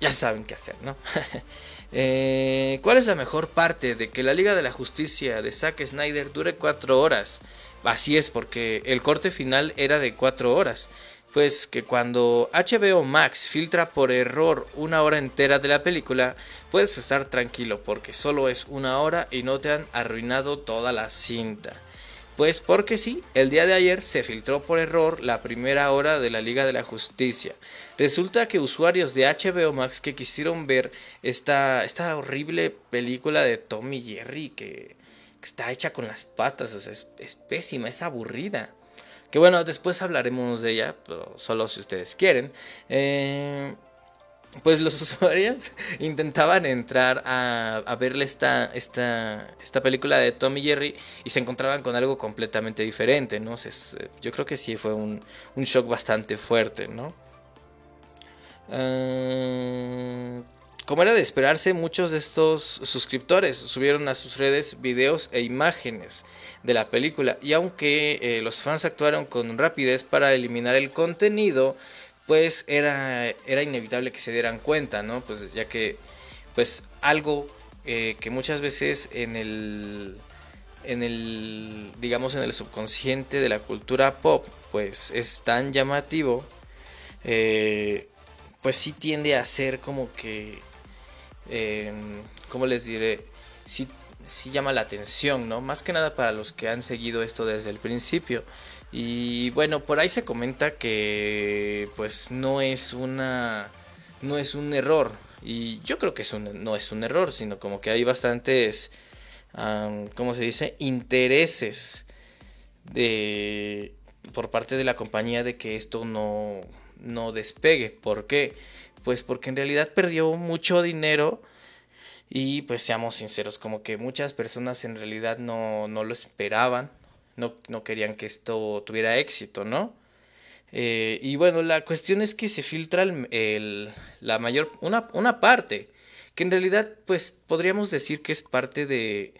ya saben qué hacer, ¿no? (laughs) Eh, ¿Cuál es la mejor parte de que la Liga de la Justicia de Zack Snyder dure cuatro horas? Así es, porque el corte final era de cuatro horas pues que cuando HBO Max filtra por error una hora entera de la película, puedes estar tranquilo porque solo es una hora y no te han arruinado toda la cinta. Pues porque sí, el día de ayer se filtró por error la primera hora de la Liga de la Justicia. Resulta que usuarios de HBO Max que quisieron ver esta, esta horrible película de Tommy Jerry que, está hecha con las patas, o sea, es pésima, es aburrida. Que bueno, después hablaremos de ella, pero solo si ustedes quieren. Eh, pues los (laughs) usuarios intentaban entrar a, a verle esta, esta, esta, película de Tommy Jerry y se encontraban con algo completamente diferente, ¿no? yo creo que sí fue un, un shock bastante fuerte, ¿no? Uh, como era de esperarse, muchos de estos suscriptores subieron a sus redes videos e imágenes de la película y aunque eh, los fans actuaron con rapidez para eliminar el contenido, pues era, era inevitable que se dieran cuenta, ¿no? Pues ya que pues algo eh, que muchas veces en el en el digamos en el subconsciente de la cultura pop pues es tan llamativo eh, pues sí tiende a ser como que eh, ¿cómo les diré? Sí, sí llama la atención, ¿no? Más que nada para los que han seguido esto desde el principio. Y bueno, por ahí se comenta que pues no es una no es un error y yo creo que no es un error, sino como que hay bastantes ¿cómo se dice? intereses de por parte de la compañía de que esto no no despegue. ¿Por qué? Pues porque en realidad perdió mucho dinero y pues seamos sinceros, como que muchas personas en realidad no, no lo esperaban, no, no, querían que esto tuviera éxito, ¿no? Eh, y bueno, la cuestión es que se filtra el, la mayor, una, una, parte, que en realidad pues podríamos decir que es parte de,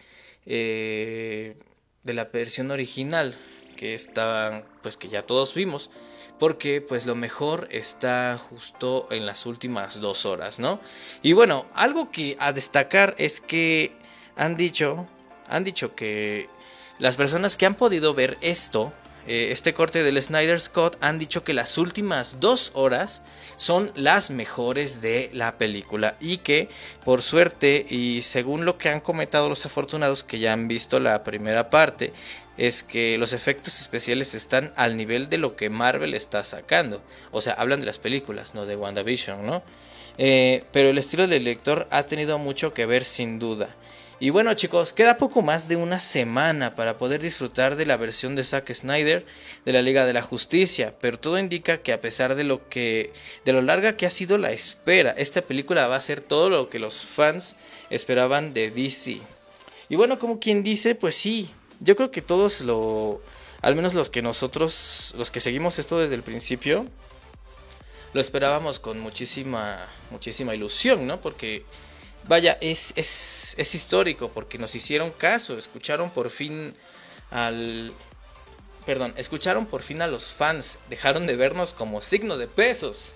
eh, de la versión original, que estaba, pues que ya todos vimos porque pues lo mejor está justo en las últimas dos horas, ¿no? Y bueno, algo que a destacar es que han dicho, han dicho que las personas que han podido ver esto, eh, este corte del Snyder Scott, han dicho que las últimas dos horas son las mejores de la película y que por suerte y según lo que han comentado los afortunados que ya han visto la primera parte, es que los efectos especiales están al nivel de lo que Marvel está sacando. O sea, hablan de las películas, no de WandaVision, ¿no? Eh, pero el estilo del lector ha tenido mucho que ver sin duda. Y bueno chicos, queda poco más de una semana para poder disfrutar de la versión de Zack Snyder de la Liga de la Justicia, pero todo indica que a pesar de lo que de lo larga que ha sido la espera, esta película va a ser todo lo que los fans esperaban de DC. Y bueno, como quien dice, pues sí, yo creo que todos lo, al menos los que nosotros, los que seguimos esto desde el principio, lo esperábamos con muchísima, muchísima ilusión, ¿no? Porque, vaya, es, es, es histórico, porque nos hicieron caso, escucharon por fin al... Perdón, escucharon por fin a los fans, dejaron de vernos como signo de pesos.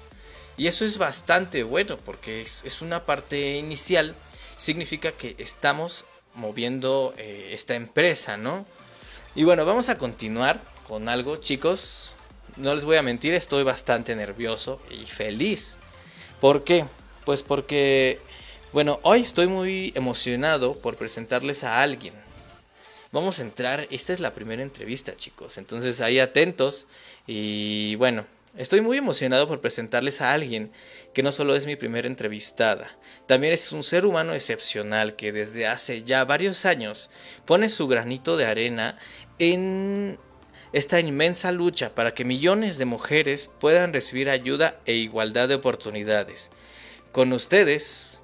Y eso es bastante bueno, porque es, es una parte inicial, significa que estamos moviendo eh, esta empresa, ¿no? Y bueno, vamos a continuar con algo, chicos. No les voy a mentir, estoy bastante nervioso y feliz. ¿Por qué? Pues porque, bueno, hoy estoy muy emocionado por presentarles a alguien. Vamos a entrar, esta es la primera entrevista, chicos. Entonces ahí atentos. Y bueno, Estoy muy emocionado por presentarles a alguien que no solo es mi primera entrevistada, también es un ser humano excepcional que desde hace ya varios años pone su granito de arena en esta inmensa lucha para que millones de mujeres puedan recibir ayuda e igualdad de oportunidades. Con ustedes,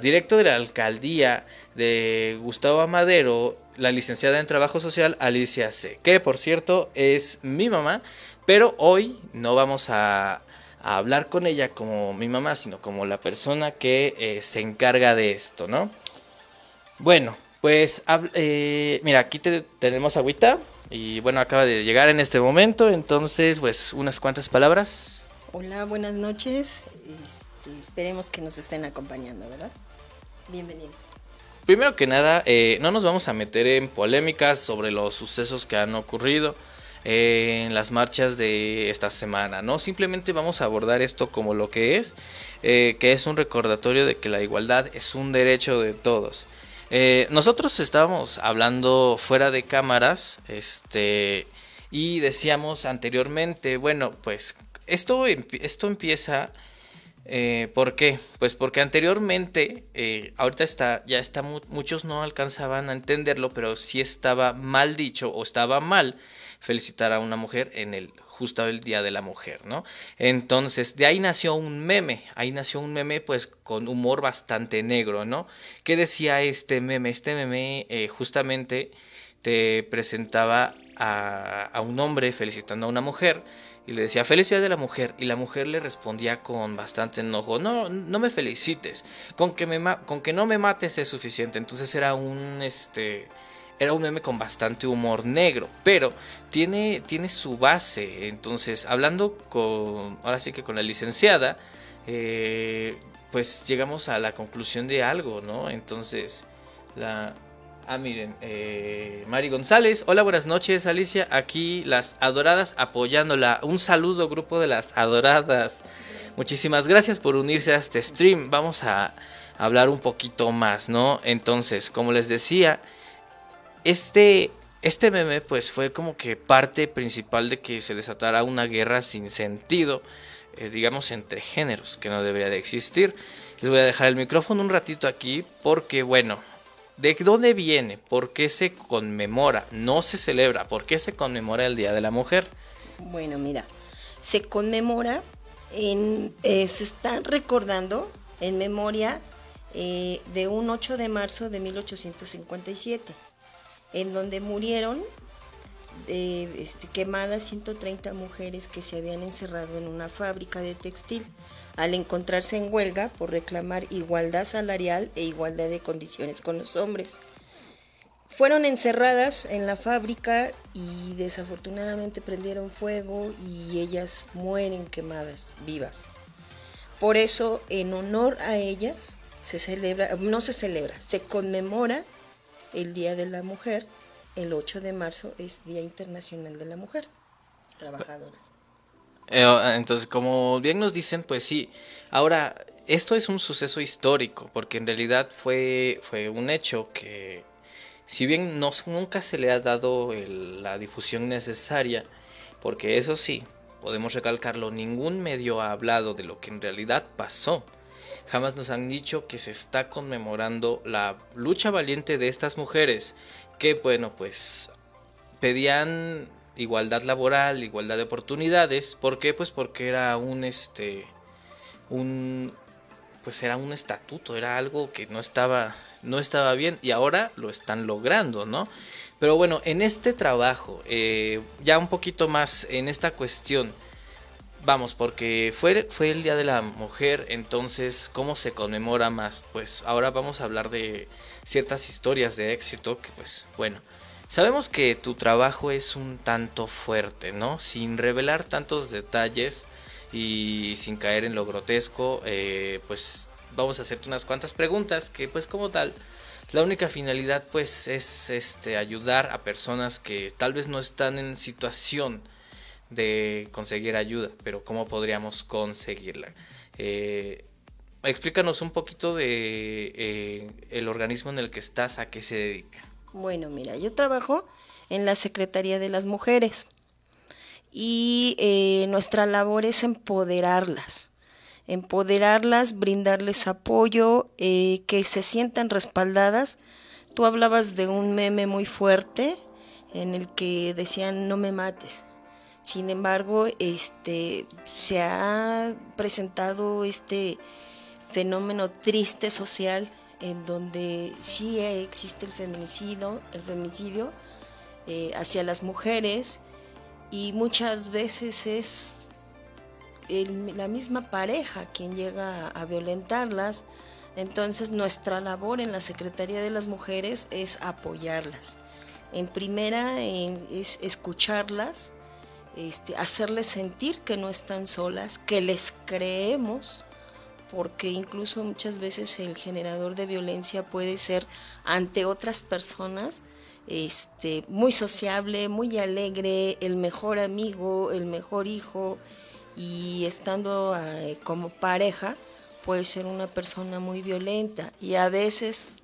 directo de la alcaldía de Gustavo Amadero, la licenciada en Trabajo Social Alicia C., que por cierto es mi mamá pero hoy no vamos a, hablar con ella como mi mamá, sino como la persona que eh, se encarga de esto, ¿no? Bueno, pues eh, mira, aquí tenemos agüita y bueno, acaba de llegar en este momento, entonces pues unas cuantas palabras. Hola, buenas noches. Este, esperemos que nos estén acompañando, ¿verdad? Bienvenidos. Primero que nada, eh, no nos vamos a meter en polémicas sobre los sucesos que han ocurrido en las marchas de esta semana, ¿no? Simplemente vamos a abordar esto como lo que es, eh, que es un recordatorio de que la igualdad es un derecho de todos. Eh, nosotros estábamos hablando fuera de cámaras, este, y decíamos anteriormente, bueno, pues esto, esto empieza... Eh, ¿Por qué? Pues porque anteriormente, ahorita está, ya está, muchos no alcanzaban a entenderlo, pero sí estaba mal dicho o estaba mal felicitar a una mujer en el justo el Día de la Mujer, ¿no? Entonces, de ahí nació un meme, ahí nació un meme pues con humor bastante negro, ¿no? ¿Qué decía este meme? Este meme eh, justamente te presentaba a, un hombre felicitando a una mujer y le decía felicidad de la mujer y la mujer le respondía con bastante enojo no no me felicites con que me con que no me mates es suficiente entonces era un este era un meme con bastante humor negro, pero tiene, tiene su base. Entonces, hablando con, ahora sí que con la licenciada, eh, pues llegamos a la conclusión de algo, ¿no? Entonces, la... Ah, miren, eh, Mari González, hola, buenas noches, Alicia, aquí las adoradas apoyándola. Un saludo, grupo de las adoradas. Muchísimas gracias por unirse a este stream. Vamos a hablar un poquito más, ¿no? Entonces, como les decía, este, este meme pues fue como que parte principal de que se desatara una guerra sin sentido, eh, digamos entre géneros, que no debería de existir. Les voy a dejar el micrófono un ratito aquí porque bueno, ¿de dónde viene? ¿Por qué se conmemora? No se celebra, ¿por qué se conmemora el Día de la Mujer? Bueno, mira, se conmemora, en, eh, se está recordando en memoria eh, de un 8 de marzo de 1857 en donde murieron este, quemadas 130 mujeres que se habían encerrado en una fábrica de textil al encontrarse en huelga por reclamar igualdad salarial e igualdad de condiciones con los hombres. Fueron encerradas en la fábrica y desafortunadamente prendieron fuego y ellas mueren quemadas vivas. Por eso, en honor a ellas, se celebra, no se celebra, se conmemora el Día de la Mujer, el 8 de marzo es Día Internacional de la Mujer Trabajadora. Eh, entonces, como bien nos dicen, pues sí, ahora, esto es un suceso histórico, porque en realidad fue, fue un hecho que, si bien no, nunca se le ha dado la difusión necesaria, porque eso sí, podemos recalcarlo, ningún medio ha hablado de lo que en realidad pasó. Jamás nos han dicho que se está conmemorando la lucha valiente de estas mujeres que, bueno, pues pedían igualdad laboral, igualdad de oportunidades. ¿Por qué? Pues porque era un este un pues era un estatuto, era algo que no estaba no estaba bien y ahora lo están logrando, ¿no? Pero bueno, en este trabajo, eh, ya un poquito más en esta cuestión, vamos, porque fue, fue el Día de la Mujer, entonces, ¿cómo se conmemora más? Pues ahora vamos a hablar de ciertas historias de éxito que, pues, bueno, sabemos que tu trabajo es un tanto fuerte, ¿no? Sin revelar tantos detalles y sin caer en lo grotesco, eh, pues vamos a hacerte unas cuantas preguntas que, pues, como tal, la única finalidad, pues, es este ayudar a personas que tal vez no están en situación de conseguir ayuda, pero ¿cómo podríamos conseguirla? Eh, explícanos un poquito de eh, el organismo en el que estás, a qué se dedica. Bueno, mira, yo trabajo en la Secretaría de las Mujeres y eh, nuestra labor es empoderarlas, empoderarlas, brindarles apoyo, que se sientan respaldadas. Tú hablabas de un meme muy fuerte en el que decían no me mates, sin embargo, este se ha presentado este fenómeno triste social en donde sí existe el feminicidio, el feminicidio eh, hacia las mujeres y muchas veces es la misma pareja quien llega a, violentarlas. Entonces nuestra labor en la Secretaría de las Mujeres es apoyarlas. En primera es escucharlas, este, hacerles sentir que no están solas, que les creemos, porque incluso muchas veces el generador de violencia puede ser ante otras personas este, muy sociable, muy alegre, el mejor amigo, el mejor hijo, y estando eh, como pareja puede ser una persona muy violenta. Y a veces,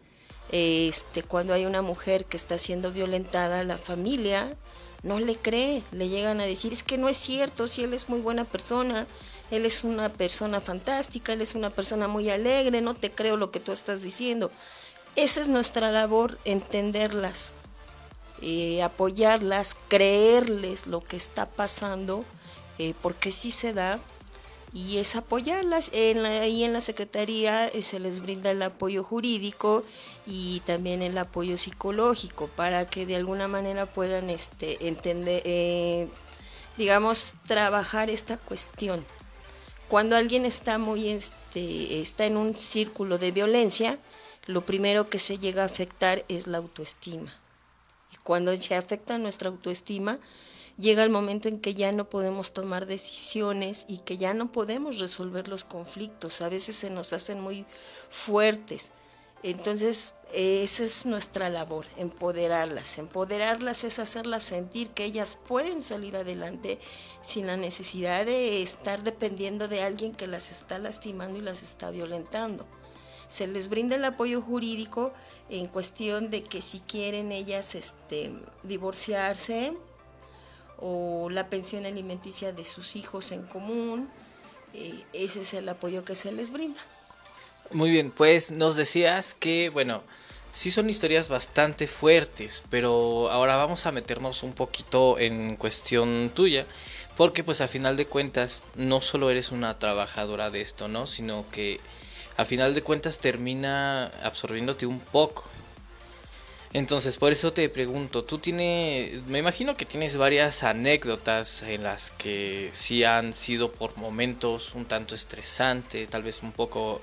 este, cuando hay una mujer que está siendo violentada, la familia no le cree, le llegan a decir, es que no es cierto, si él es muy buena persona, él es una persona fantástica, él es una persona muy alegre, no te creo lo que tú estás diciendo. Esa es nuestra labor, entenderlas, eh, apoyarlas, creerles lo que está pasando, eh, porque sí se da, y es apoyarlas. En la, ahí en la Secretaría eh, se les brinda el apoyo jurídico y también el apoyo psicológico para que de alguna manera puedan este, entender, digamos, trabajar esta cuestión. Cuando alguien está muy, este, está en un círculo de violencia, lo primero que se llega a afectar es la autoestima. Y cuando se afecta nuestra autoestima, llega el momento en que ya no podemos tomar decisiones y que ya no podemos resolver los conflictos. A veces se nos hacen muy fuertes. Entonces, esa es nuestra labor, empoderarlas. Empoderarlas es hacerlas sentir que ellas pueden salir adelante sin la necesidad de estar dependiendo de alguien que las está lastimando y las está violentando. Se les brinda el apoyo jurídico en cuestión de que si quieren ellas este, divorciarse, o la pensión alimenticia de sus hijos en común. Eh, ese es el apoyo que se les brinda. Muy bien, pues nos decías que, bueno, sí son historias bastante fuertes, pero ahora vamos a meternos un poquito en cuestión tuya, porque pues a final de cuentas no solo eres una trabajadora de esto, ¿no? Sino que a final de cuentas termina absorbiéndote un poco entonces, por eso te pregunto, tú tienes, me imagino que tienes varias anécdotas en las que sí han sido por momentos un tanto estresante, tal vez un poco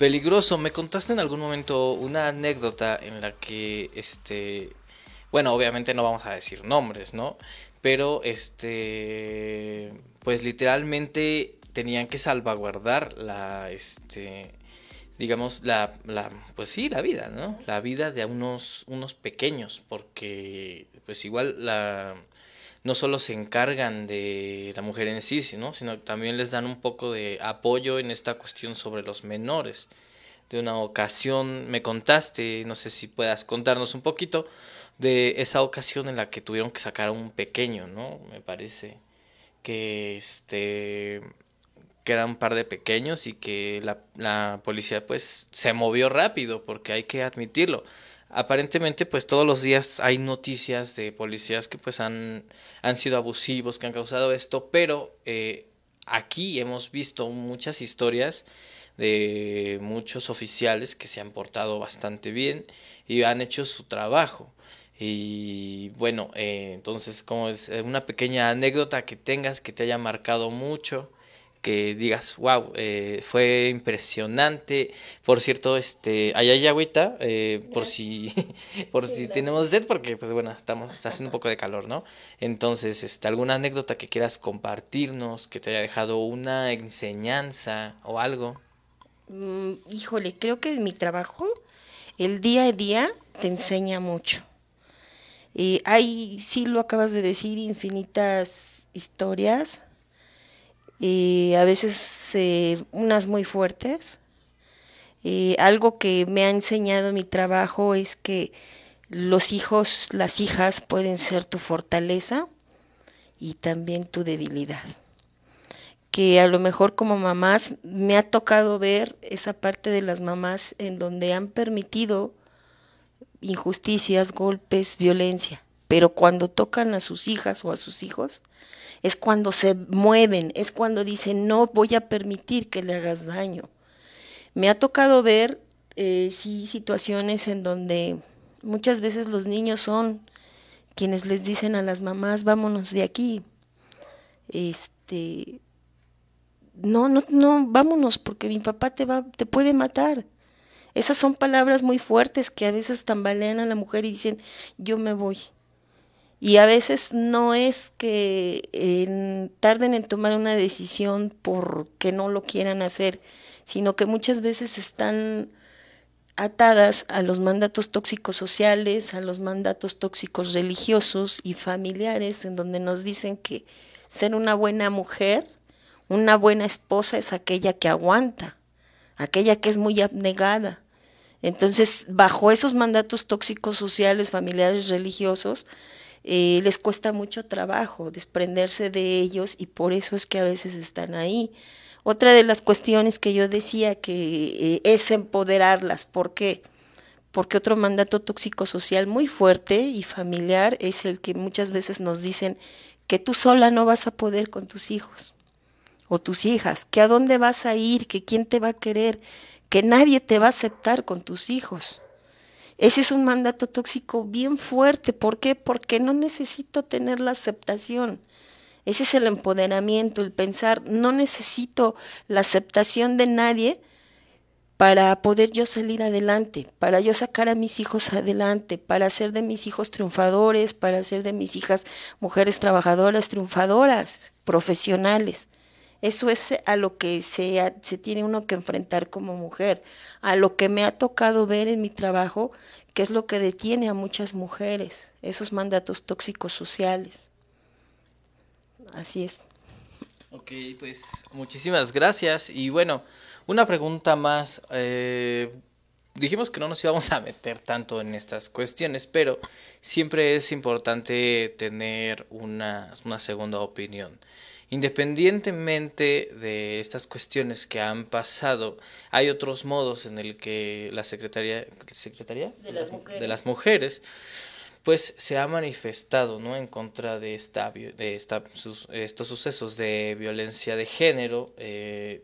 peligroso. Me contaste en algún momento una anécdota en la que, este, bueno, obviamente no vamos a decir nombres, ¿no? Pero, este, pues literalmente tenían que salvaguardar la, este, digamos, la, la, pues sí, la vida, ¿no? La vida de unos, unos pequeños, porque pues igual la, no solo se encargan de la mujer en sí, sino, sino también les dan un poco de apoyo en esta cuestión sobre los menores. De una ocasión me contaste, no sé si puedas contarnos un poquito, de esa ocasión en la que tuvieron que sacar a un pequeño, ¿no? Me parece que este que eran un par de pequeños y que la, la policía pues se movió rápido porque hay que admitirlo aparentemente pues todos los días hay noticias de policías que pues han, han sido abusivos, que han causado esto, pero eh, aquí hemos visto muchas historias de muchos oficiales que se han portado bastante bien y han hecho su trabajo. Y bueno, eh, entonces como es eh, una pequeña anécdota que tengas que te haya marcado mucho que digas, wow, eh, fue impresionante. Por cierto, este, allá hay agüita, eh, por si, (laughs) por si tenemos sed, porque pues bueno, estamos está haciendo un poco de calor, ¿no? Entonces, este, alguna anécdota que quieras compartirnos, que te haya dejado una enseñanza o algo. Mm, híjole, creo que en mi trabajo, el día a día te enseña mucho. Y hay, sí lo acabas de decir, infinitas historias y a veces eh, unas muy fuertes. Y algo que me ha enseñado mi trabajo es que los hijos, las hijas pueden ser tu fortaleza y también tu debilidad. Que a lo mejor como mamás me ha tocado ver esa parte de las mamás en donde han permitido injusticias, golpes, violencia, pero cuando tocan a sus hijas o a sus hijos, es cuando se mueven, es cuando dicen, no voy a permitir que le hagas daño. Me ha tocado ver, eh, sí, situaciones en donde muchas veces los niños son quienes les dicen a las mamás, vámonos de aquí. Este, no, no, no, vámonos porque mi papá te va, te puede matar. Esas son palabras muy fuertes que a veces tambalean a la mujer y dicen, yo me voy. Y a veces no es que tarden en tomar una decisión porque no lo quieran hacer, sino que muchas veces están atadas a los mandatos tóxicos sociales, a los mandatos tóxicos religiosos y familiares, en donde nos dicen que ser una buena mujer, una buena esposa es aquella que aguanta, aquella que es muy abnegada. Entonces, bajo esos mandatos tóxicos sociales, familiares, religiosos, eh, les cuesta mucho trabajo desprenderse de ellos y por eso es que a veces están ahí. Otra de las cuestiones que yo decía que eh, es empoderarlas, ¿por qué? Porque otro mandato tóxico social muy fuerte y familiar es el que muchas veces nos dicen que tú sola no vas a poder con tus hijos o tus hijas, que a dónde vas a ir, que quién te va a querer, que nadie te va a aceptar con tus hijos. Ese es un mandato tóxico bien fuerte. ¿Por qué? Porque no necesito tener la aceptación. Ese es el empoderamiento, el pensar, no necesito la aceptación de nadie para poder yo salir adelante, para yo sacar a mis hijos adelante, para hacer de mis hijos triunfadores, para hacer de mis hijas mujeres trabajadoras, triunfadoras, profesionales. Eso es a lo que se, se tiene uno que enfrentar como mujer, a lo que me ha tocado ver en mi trabajo, que es lo que detiene a muchas mujeres, esos mandatos tóxicos sociales. Así es. Ok, pues muchísimas gracias. Y bueno, una pregunta más. Eh, dijimos que no nos íbamos a meter tanto en estas cuestiones, pero siempre es importante tener una, una segunda opinión. Independientemente de estas cuestiones que han pasado, hay otros modos en el que la Secretaría, ¿Secretaría? De, las mujeres. de las mujeres pues se ha manifestado ¿no? en contra de, esta, de esta, estos sucesos de violencia de género. Eh,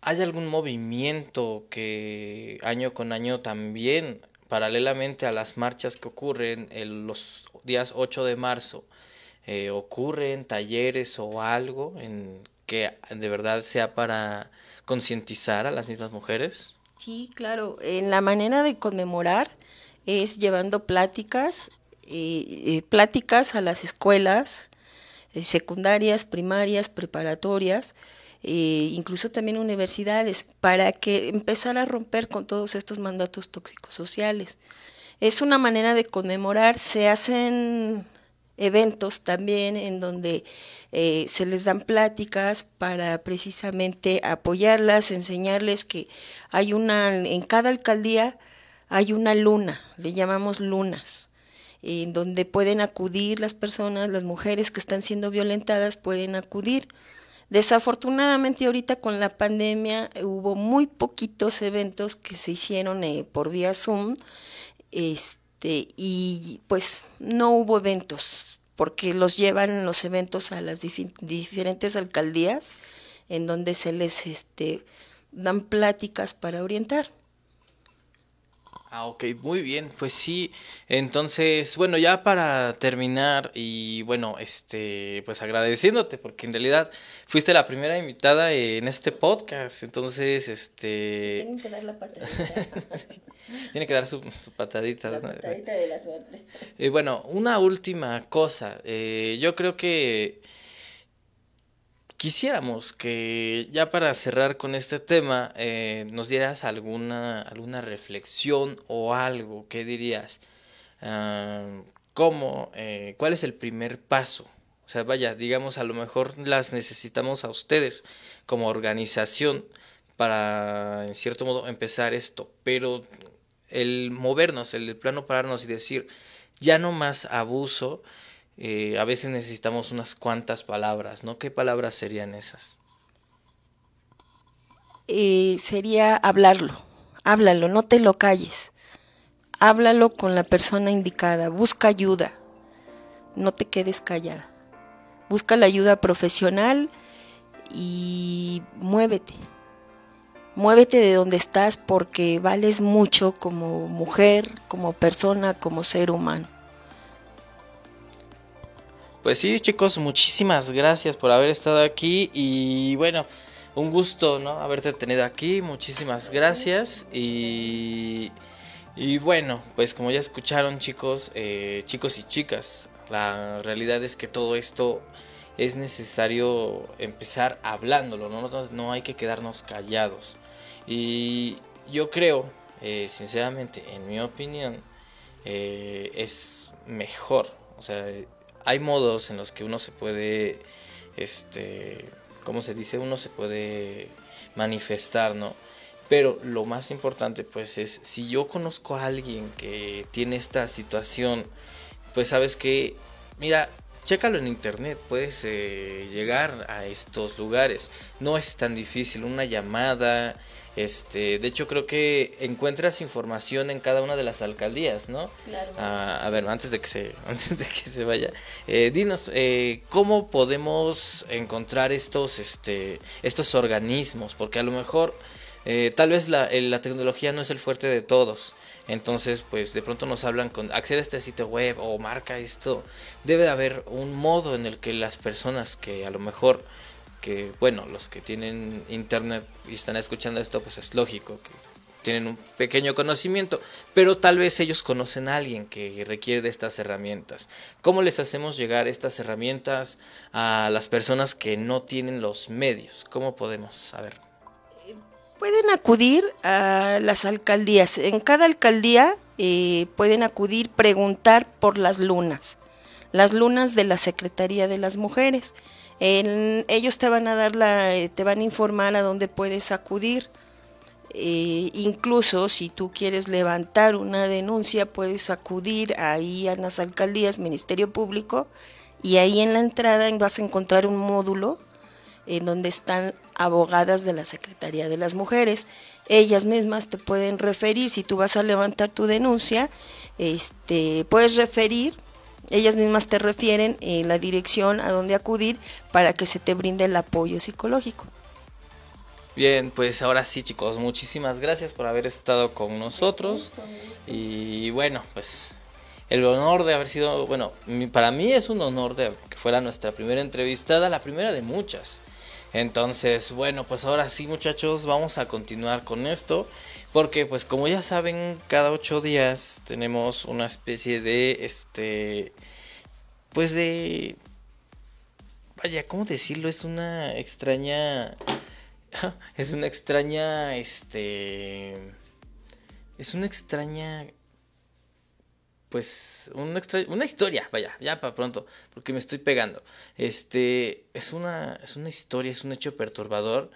¿Hay algún movimiento que año con año también, paralelamente a las marchas que ocurren en los días 8 de marzo, eh, ocurren talleres o algo en que de verdad sea para concientizar a las mismas mujeres? Sí, claro. En la manera de conmemorar es llevando pláticas, eh, eh, pláticas a las escuelas secundarias, primarias, preparatorias, incluso también universidades, para que empezar a romper con todos estos mandatos tóxicos sociales. Es una manera de conmemorar, se hacen eventos también en donde eh, se les dan pláticas para precisamente apoyarlas, enseñarles que hay una, en cada alcaldía hay una luna, le llamamos lunas, en donde pueden acudir las personas, las mujeres que están siendo violentadas pueden acudir. Desafortunadamente ahorita con la pandemia hubo muy poquitos eventos que se hicieron eh, por vía Zoom. Este, este, y pues no hubo eventos, porque los llevan los eventos a las diferentes alcaldías, en donde se les este, dan pláticas para orientar. Ah, ok, muy bien, pues sí. Entonces, bueno, ya para terminar y bueno, este, pues agradeciéndote porque en realidad fuiste la primera invitada en este podcast, entonces, este... Tienen que dar la patadita. (laughs) Tiene que dar su, patadita. La patadita de la suerte. Y bueno, una última cosa, eh, yo creo que quisiéramos que ya para cerrar con este tema eh, nos dieras alguna, alguna reflexión o algo, ¿qué dirías? Ah, ¿Cómo? Eh, ¿Cuál es el primer paso? O sea, vaya, digamos, a lo mejor las necesitamos a ustedes como organización para, en cierto modo, empezar esto, pero el movernos, el plano pararnos y decir, ya no más abuso, eh, a veces necesitamos unas cuantas palabras, ¿no? ¿Qué palabras serían esas? Eh, sería hablarlo, háblalo, no te lo calles, háblalo con la persona indicada, busca ayuda, no te quedes callada, busca la ayuda profesional y muévete, muévete de donde estás porque vales mucho como mujer, como persona, como ser humano. Pues sí, chicos, muchísimas gracias por haber estado aquí y bueno, un gusto, ¿no? Haberte tenido aquí, muchísimas gracias y, y bueno, pues como ya escucharon chicos, eh, chicos y chicas, la realidad es que todo esto es necesario empezar hablándolo, no, no, hay que quedarnos callados. Y yo creo, eh, sinceramente, en mi opinión, eh, es mejor, o sea, hay modos en los que uno se puede, este, ¿cómo se dice? Uno se puede manifestar, ¿no? Pero lo más importante, pues, es si yo conozco a alguien que tiene esta situación, pues sabes que, mira, chécalo en internet, puedes eh, llegar a estos lugares. No es tan difícil, una llamada, este, de hecho, creo que encuentras información en cada una de las alcaldías, ¿no? Claro. Ah, a ver, antes de que se, (laughs) antes de que se vaya, eh, dinos, eh, ¿cómo podemos encontrar estos, este, estos organismos? Porque a lo mejor, eh, tal vez la, la tecnología no es el fuerte de todos. Entonces, pues de pronto nos hablan con accede a este sitio web o marca esto. Debe de haber un modo en el que las personas que a lo mejor que, bueno, los que tienen internet y están escuchando esto, pues es lógico que tienen un pequeño conocimiento, pero tal vez ellos conocen a alguien que requiere de estas herramientas. ¿Cómo les hacemos llegar estas herramientas a las personas que no tienen los medios? ¿Cómo podemos saber? Pueden acudir a las alcaldías. En cada alcaldía eh, pueden acudir, preguntar por las lunas, las lunas de la Secretaría de las Mujeres ellos te van a dar la, eh, te van a informar a dónde puedes acudir. Eh, incluso si tú quieres levantar una denuncia, puedes acudir ahí a las alcaldías, Ministerio Público, y ahí en la entrada vas a encontrar un módulo en donde están abogadas de la Secretaría de las Mujeres. Ellas mismas te pueden referir, si tú vas a levantar tu denuncia, este, puedes referir ellas mismas te refieren la dirección a donde acudir para que se te brinde el apoyo psicológico. Bien, pues ahora sí chicos, muchísimas gracias por haber estado con nosotros. Y bueno, pues el honor de haber sido, bueno, para mí es un honor de que fuera nuestra primera entrevistada, la primera de muchas. Entonces, bueno, pues ahora sí muchachos, vamos a continuar con esto. Porque pues como ya saben, cada ocho días tenemos una especie de, este, pues de... Vaya, ¿cómo decirlo? Es una extraña... (laughs) Es una extraña, este... Es una extraña pues una, historia, vaya, ya para pronto, porque me estoy pegando. Este es una es una historia, es un hecho perturbador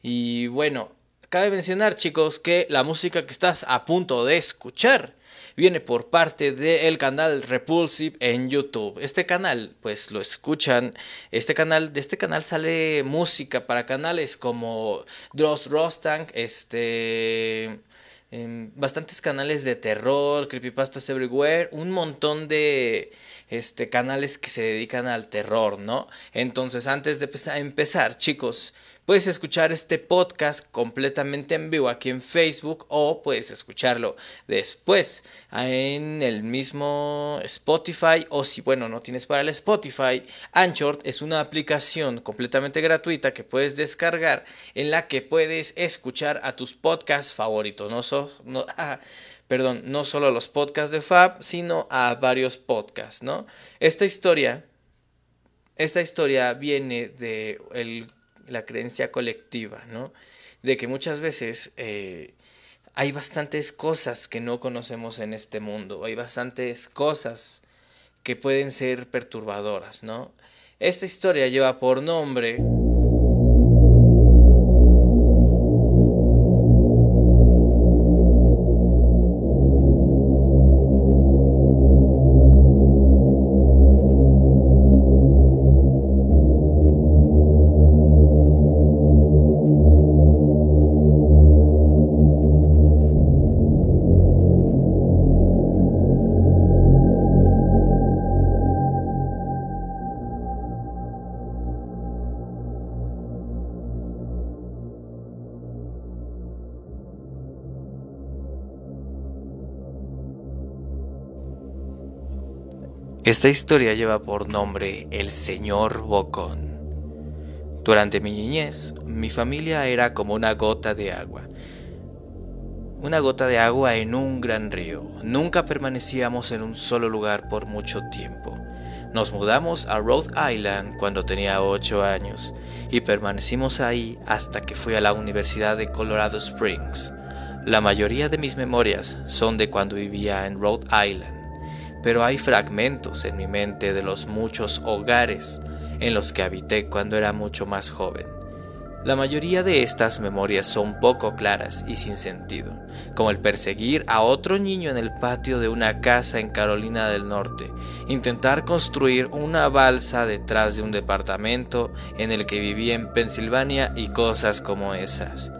y bueno, cabe mencionar, chicos, que la música que estás a punto de escuchar viene por parte del canal Repulsive en YouTube. Este canal, pues lo escuchan, este canal, de este canal sale música para canales como Dross Rostank, este bastantes canales de terror, creepypastas everywhere, un montón de este, canales que se dedican al terror, ¿no? Entonces, antes de empezar, chicos, Puedes escuchar este podcast completamente en vivo aquí en Facebook o puedes escucharlo después en el mismo Spotify o si bueno no tienes para el Spotify, Anchor es una aplicación completamente gratuita que puedes descargar en la que puedes escuchar a tus podcasts favoritos, no, no ah, perdón, no solo los podcasts de Fab, sino a varios podcasts, ¿no? Esta historia esta historia viene de la creencia colectiva, ¿no? De que muchas veces eh, hay bastantes cosas que no conocemos en este mundo, hay bastantes cosas que pueden ser perturbadoras, ¿no? Esta historia lleva por nombre... Esta historia lleva por nombre El Señor Bocón. Durante mi niñez, mi familia era como una gota de agua. Una gota de agua en un gran río. Nunca permanecíamos en un solo lugar por mucho tiempo. Nos mudamos a Rhode Island cuando tenía 8 años y permanecimos ahí hasta que fui a la Universidad de Colorado Springs. La mayoría de mis memorias son de cuando vivía en Rhode Island pero hay fragmentos en mi mente de los muchos hogares en los que habité cuando era mucho más joven. La mayoría de estas memorias son poco claras y sin sentido, como el perseguir a otro niño en el patio de una casa en Carolina del Norte, intentar construir una balsa detrás de un departamento en el que vivía en Pensilvania y cosas como esas.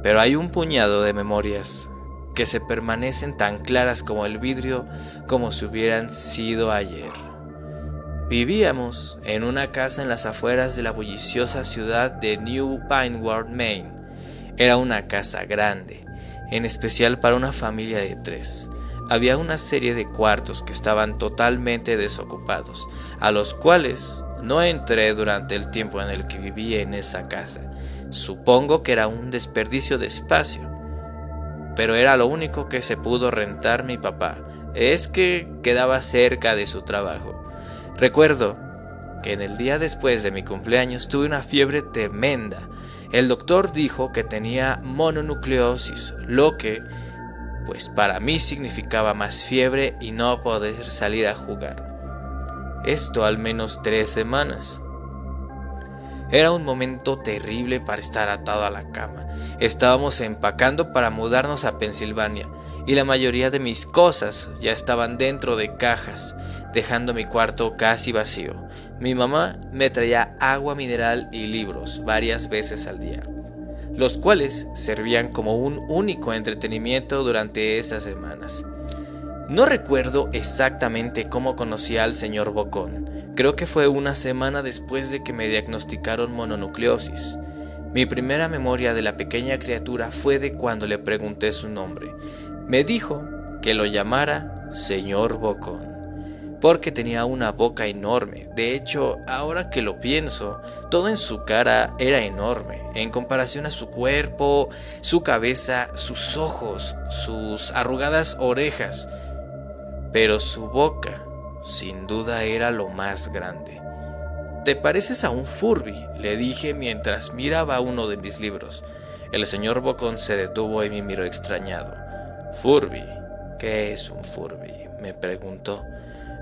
Pero hay un puñado de memorias que se permanecen tan claras como el vidrio como si hubieran sido ayer. Vivíamos en una casa en las afueras de la bulliciosa ciudad de New Pineward, Maine. Era una casa grande, en especial para una familia de tres. Había una serie de cuartos que estaban totalmente desocupados, a los cuales no entré durante el tiempo en el que vivía en esa casa. Supongo que era un desperdicio de espacio pero era lo único que se pudo rentar mi papá. Es que quedaba cerca de su trabajo. Recuerdo que en el día después de mi cumpleaños tuve una fiebre tremenda. El doctor dijo que tenía mononucleosis, lo que, pues para mí significaba más fiebre y no poder salir a jugar. Esto al menos tres semanas. Era un momento terrible para estar atado a la cama. Estábamos empacando para mudarnos a Pensilvania y la mayoría de mis cosas ya estaban dentro de cajas, dejando mi cuarto casi vacío. Mi mamá me traía agua mineral y libros varias veces al día, los cuales servían como un único entretenimiento durante esas semanas. No recuerdo exactamente cómo conocí al señor Bocón, Creo que fue una semana después de que me diagnosticaron mononucleosis. Mi primera memoria de la pequeña criatura fue de cuando le pregunté su nombre. Me dijo que lo llamara señor Bocón, porque tenía una boca enorme. De hecho, ahora que lo pienso, todo en su cara era enorme, en comparación a su cuerpo, su cabeza, sus ojos, sus arrugadas orejas. Pero su boca sin duda era lo más grande. Te pareces a un Furby, le dije mientras miraba uno de mis libros. El señor Bocón se detuvo y me miró extrañado. Furby, ¿qué es un Furby? me preguntó.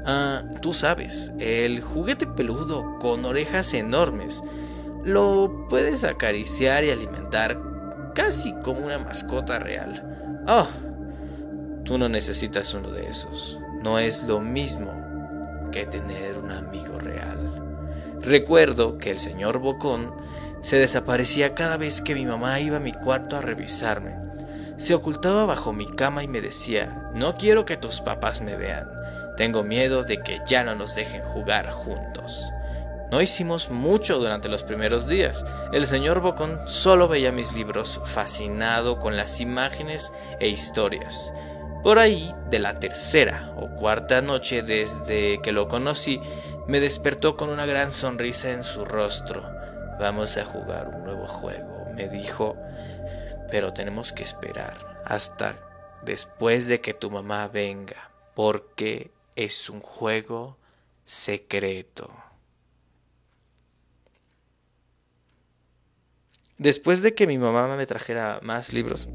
Ah, tú sabes, el juguete peludo con orejas enormes. Lo puedes acariciar y alimentar casi como una mascota real. Oh, Tú no necesitas uno de esos. No es lo mismo que tener un amigo real. Recuerdo que el señor Bocón se desaparecía cada vez que mi mamá iba a mi cuarto a revisarme. Se ocultaba bajo mi cama y me decía, no quiero que tus papás me vean. Tengo miedo de que ya no nos dejen jugar juntos. No hicimos mucho durante los primeros días. El señor Bocón solo veía mis libros, fascinado con las imágenes e historias. Por ahí, de la tercera o cuarta noche desde que lo conocí, me despertó con una gran sonrisa en su rostro. Vamos a jugar un nuevo juego, me dijo, pero tenemos que esperar hasta después de que tu mamá venga, porque es un juego secreto. Después de que mi mamá me trajera más libros,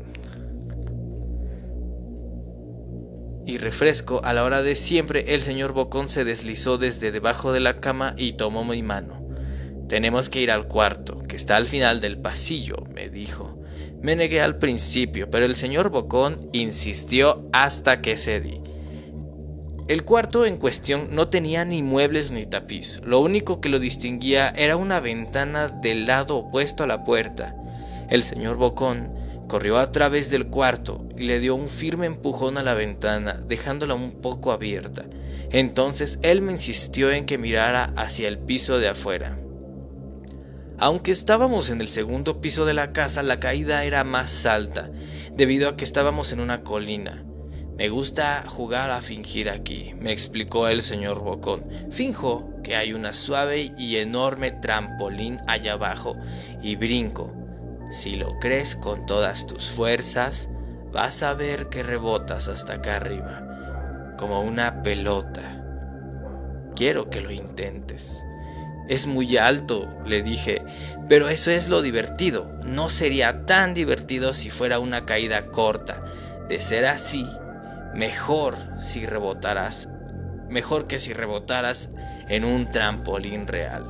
y refresco, a la hora de siempre el señor Bocón se deslizó desde debajo de la cama y tomó mi mano. Tenemos que ir al cuarto, que está al final del pasillo, me dijo. Me negué al principio, pero el señor Bocón insistió hasta que cedí. El cuarto en cuestión no tenía ni muebles ni tapiz, lo único que lo distinguía era una ventana del lado opuesto a la puerta. El señor Bocón Corrió a través del cuarto y le dio un firme empujón a la ventana, dejándola un poco abierta. Entonces él me insistió en que mirara hacia el piso de afuera. Aunque estábamos en el segundo piso de la casa, la caída era más alta, debido a que estábamos en una colina. Me gusta jugar a fingir aquí, me explicó el señor Bocón. Finjo que hay una suave y enorme trampolín allá abajo y brinco. Si lo crees con todas tus fuerzas, vas a ver que rebotas hasta acá arriba, como una pelota. Quiero que lo intentes. Es muy alto, le dije, pero eso es lo divertido. No sería tan divertido si fuera una caída corta. De ser así, mejor si rebotaras, mejor que si rebotaras en un trampolín real.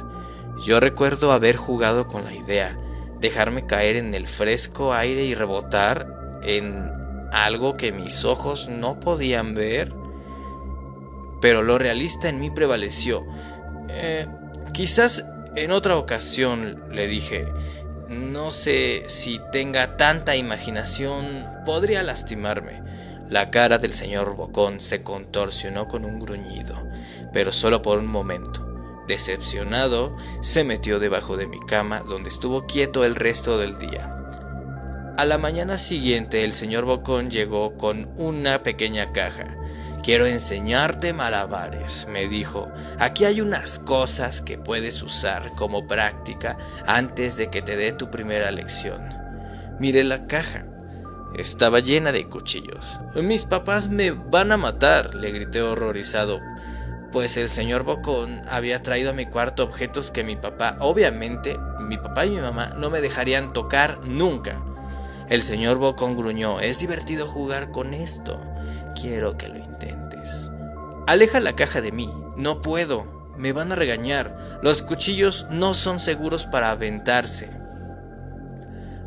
Yo recuerdo haber jugado con la idea, dejarme caer en el fresco aire y rebotar en algo que mis ojos no podían ver. Pero lo realista en mí prevaleció. Eh, quizás en otra ocasión le dije, no sé si tenga tanta imaginación, podría lastimarme. La cara del señor Bocón se contorsionó con un gruñido, pero solo por un momento. Decepcionado, se metió debajo de mi cama, donde estuvo quieto el resto del día. A la mañana siguiente el señor Bocón llegó con una pequeña caja. Quiero enseñarte malabares, me dijo. Aquí hay unas cosas que puedes usar como práctica antes de que te dé tu primera lección. Miré la caja. Estaba llena de cuchillos. Mis papás me van a matar, le grité horrorizado pues el señor Bocón había traído a mi cuarto objetos que mi papá, obviamente, mi papá y mi mamá no me dejarían tocar nunca. El señor Bocón gruñó, es divertido jugar con esto. Quiero que lo intentes. Aleja la caja de mí, no puedo. Me van a regañar. Los cuchillos no son seguros para aventarse.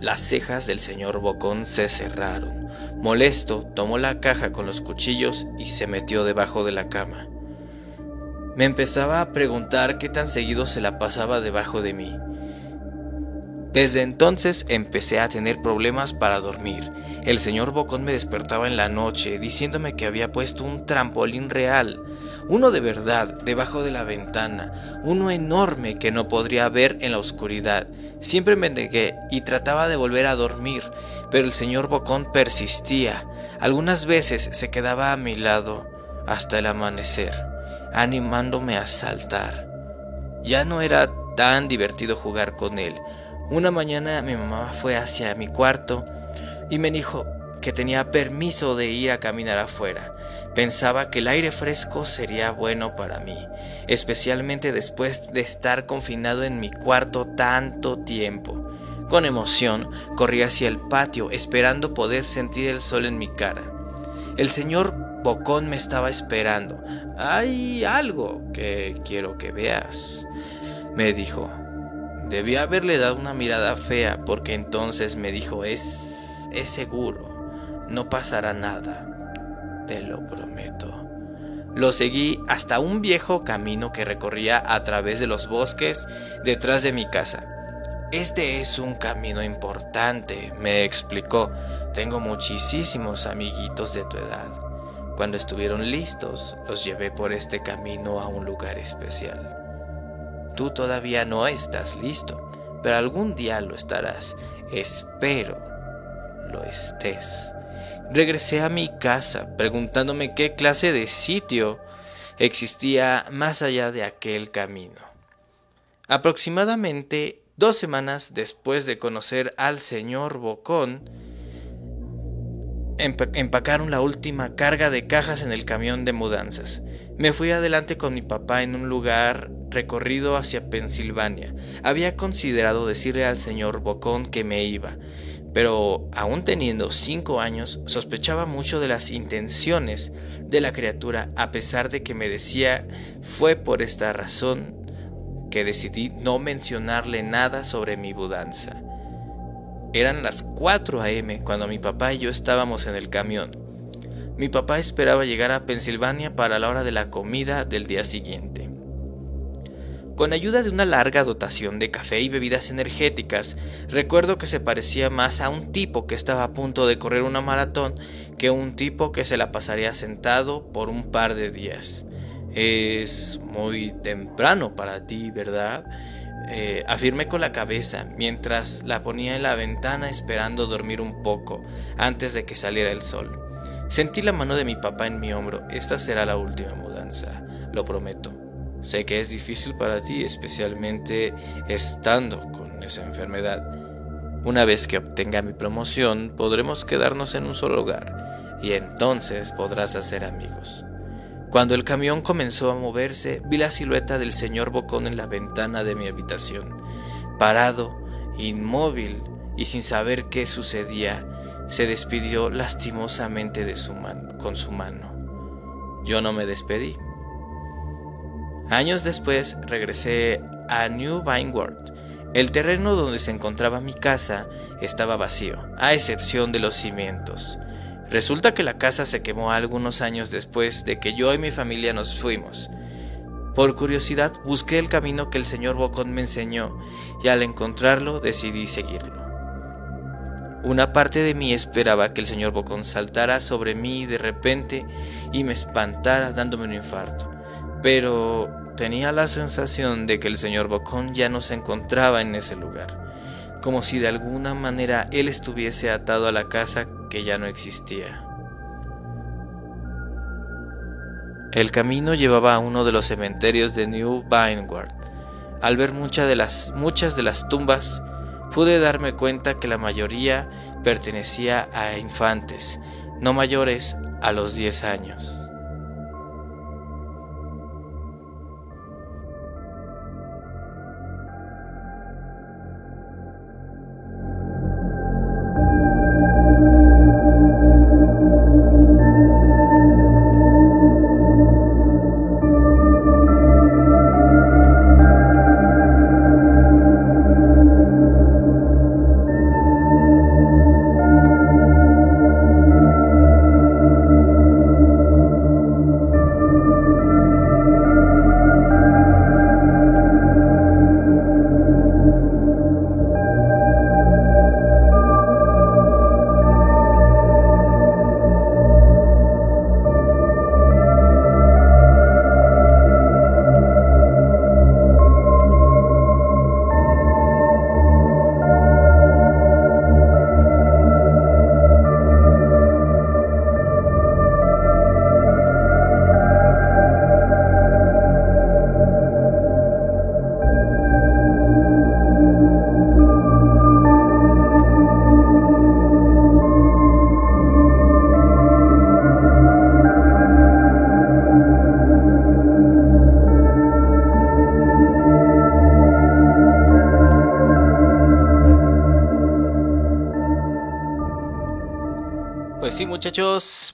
Las cejas del señor Bocón se cerraron. Molesto, tomó la caja con los cuchillos y se metió debajo de la cama. Me empezaba a preguntar qué tan seguido se la pasaba debajo de mí. Desde entonces empecé a tener problemas para dormir. El señor Bocón me despertaba en la noche diciéndome que había puesto un trampolín real, uno de verdad, debajo de la ventana, uno enorme que no podría ver en la oscuridad. Siempre me negué y trataba de volver a dormir, pero el señor Bocón persistía. Algunas veces se quedaba a mi lado hasta el amanecer animándome a saltar. Ya no era tan divertido jugar con él. Una mañana mi mamá fue hacia mi cuarto y me dijo que tenía permiso de ir a caminar afuera. Pensaba que el aire fresco sería bueno para mí, especialmente después de estar confinado en mi cuarto tanto tiempo. Con emoción corrí hacia el patio esperando poder sentir el sol en mi cara. El señor Bocón me estaba esperando. Hay algo que quiero que veas, me dijo. Debí haberle dado una mirada fea porque entonces me dijo, es, es seguro, no pasará nada. te lo prometo. Lo seguí hasta un viejo camino que recorría a través de los bosques detrás de mi casa. Este es un camino importante, me explicó. Tengo muchísimos amiguitos de tu edad. Cuando estuvieron listos, los llevé por este camino a un lugar especial. Tú todavía no estás listo, pero algún día lo estarás. Espero lo estés. Regresé a mi casa preguntándome qué clase de sitio existía más allá de aquel camino. Aproximadamente dos semanas después de conocer al señor Bocón, empacaron la última carga de cajas en el camión de mudanzas. Me fui adelante con mi papá en un lugar recorrido hacia Pensilvania. Había considerado decirle al señor Bocón que me iba, pero aún teniendo cinco años sospechaba mucho de las intenciones de la criatura a pesar de que me decía fue por esta razón que decidí no mencionarle nada sobre mi mudanza. Eran las 4 a.m. cuando mi papá y yo estábamos en el camión. Mi papá esperaba llegar a Pensilvania para la hora de la comida del día siguiente. Con ayuda de una larga dotación de café y bebidas energéticas, recuerdo que se parecía más a un tipo que estaba a punto de correr una maratón que un tipo que se la pasaría sentado por un par de días. Es muy temprano para ti, ¿verdad? Eh, afirmé con la cabeza mientras la ponía en la ventana esperando dormir un poco antes de que saliera el sol. Sentí la mano de mi papá en mi hombro. Esta será la última mudanza, lo prometo. Sé que es difícil para ti, especialmente estando con esa enfermedad. Una vez que obtenga mi promoción, podremos quedarnos en un solo hogar y entonces podrás hacer amigos. Cuando el camión comenzó a moverse, vi la silueta del señor Bocón en la ventana de mi habitación. Parado, inmóvil y sin saber qué sucedía, se despidió lastimosamente de su con su mano. Yo no me despedí. Años después regresé a New Vinewood. El terreno donde se encontraba mi casa estaba vacío, a excepción de los cimientos. Resulta que la casa se quemó algunos años después de que yo y mi familia nos fuimos. Por curiosidad busqué el camino que el señor Bocón me enseñó y al encontrarlo decidí seguirlo. Una parte de mí esperaba que el señor Bocón saltara sobre mí de repente y me espantara dándome un infarto pero tenía la sensación de que el señor Bocón ya no se encontraba en ese lugar, como si de alguna manera él estuviese atado a la casa que ya no existía. El camino llevaba a uno de los cementerios de New Vineyard. Al ver de las, muchas de las tumbas, pude darme cuenta que la mayoría pertenecía a infantes, no mayores a los 10 años.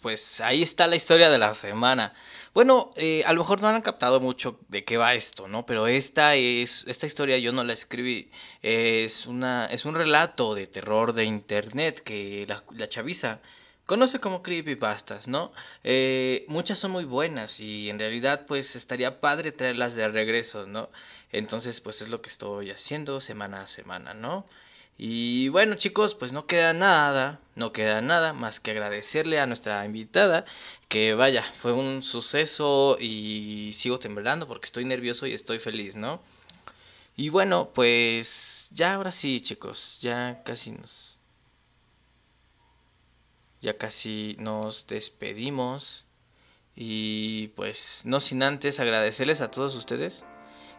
Pues ahí está la historia de la semana. Bueno, eh, a lo mejor no han captado mucho de qué va esto, ¿no? Pero esta es, esta historia yo no la escribí. Es una, es un relato de terror de internet que la, la chaviza conoce como creepypastas, ¿no? Eh, muchas son muy buenas y en realidad pues estaría padre traerlas de regreso, ¿no? Entonces pues es lo que estoy haciendo semana a semana, ¿no? Y bueno chicos, pues no queda nada, no queda nada más que agradecerle a nuestra invitada, que vaya, fue un suceso y sigo temblando porque estoy nervioso y estoy feliz, ¿no? Y bueno, pues ya ahora sí chicos, ya casi nos... Ya casi nos despedimos. Y pues no sin antes agradecerles a todos ustedes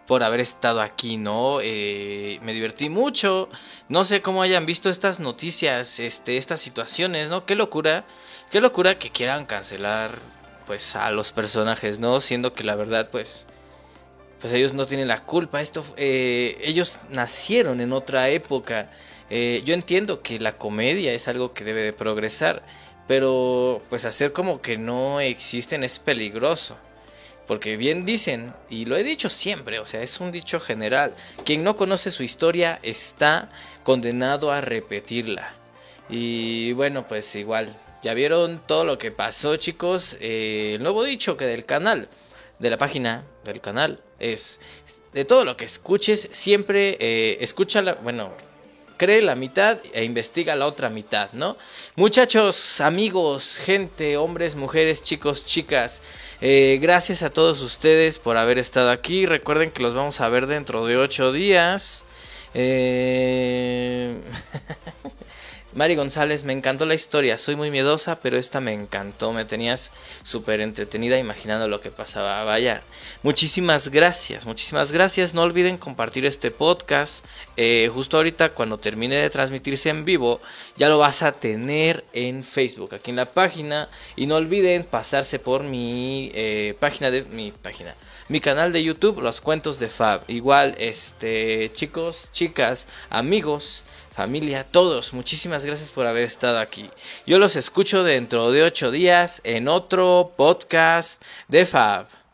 por haber estado aquí, ¿no? Eh, me divertí mucho. No sé cómo hayan visto estas noticias, este, estas situaciones, ¿no? Qué locura, qué locura que quieran cancelar, pues, a los personajes, ¿no? Siendo que la verdad, pues, pues ellos no tienen la culpa. Esto, eh, ellos nacieron en otra época. Eh, yo entiendo que la comedia es algo que debe de progresar, pero, pues, hacer como que no existen es peligroso. Porque bien dicen, y lo he dicho siempre, o sea, es un dicho general, quien no conoce su historia está condenado a repetirla. Y bueno, pues igual, ya vieron todo lo que pasó chicos. Eh, el nuevo dicho que del canal, de la página del canal, es, de todo lo que escuches, siempre eh, escúchala, bueno, cree la mitad e investiga la otra mitad, ¿no? Muchachos, amigos, gente, hombres, mujeres, chicos, chicas, eh, gracias a todos ustedes por haber estado aquí. Recuerden que los vamos a ver dentro de ocho días. Eh... (laughs) Mari González, me encantó la historia, soy muy miedosa, pero esta me encantó, me tenías súper entretenida imaginando lo que pasaba. Vaya, muchísimas gracias, muchísimas gracias. No olviden compartir este podcast. Eh, justo ahorita cuando termine de transmitirse en vivo, ya lo vas a tener en Facebook, aquí en la página. Y no olviden pasarse por mi eh, página de mi página, mi canal de YouTube, Los Cuentos de Fab. Igual, este, chicos, chicas, amigos familia, todos, muchísimas gracias por haber estado aquí. Yo los escucho dentro de ocho días en otro podcast de Fab.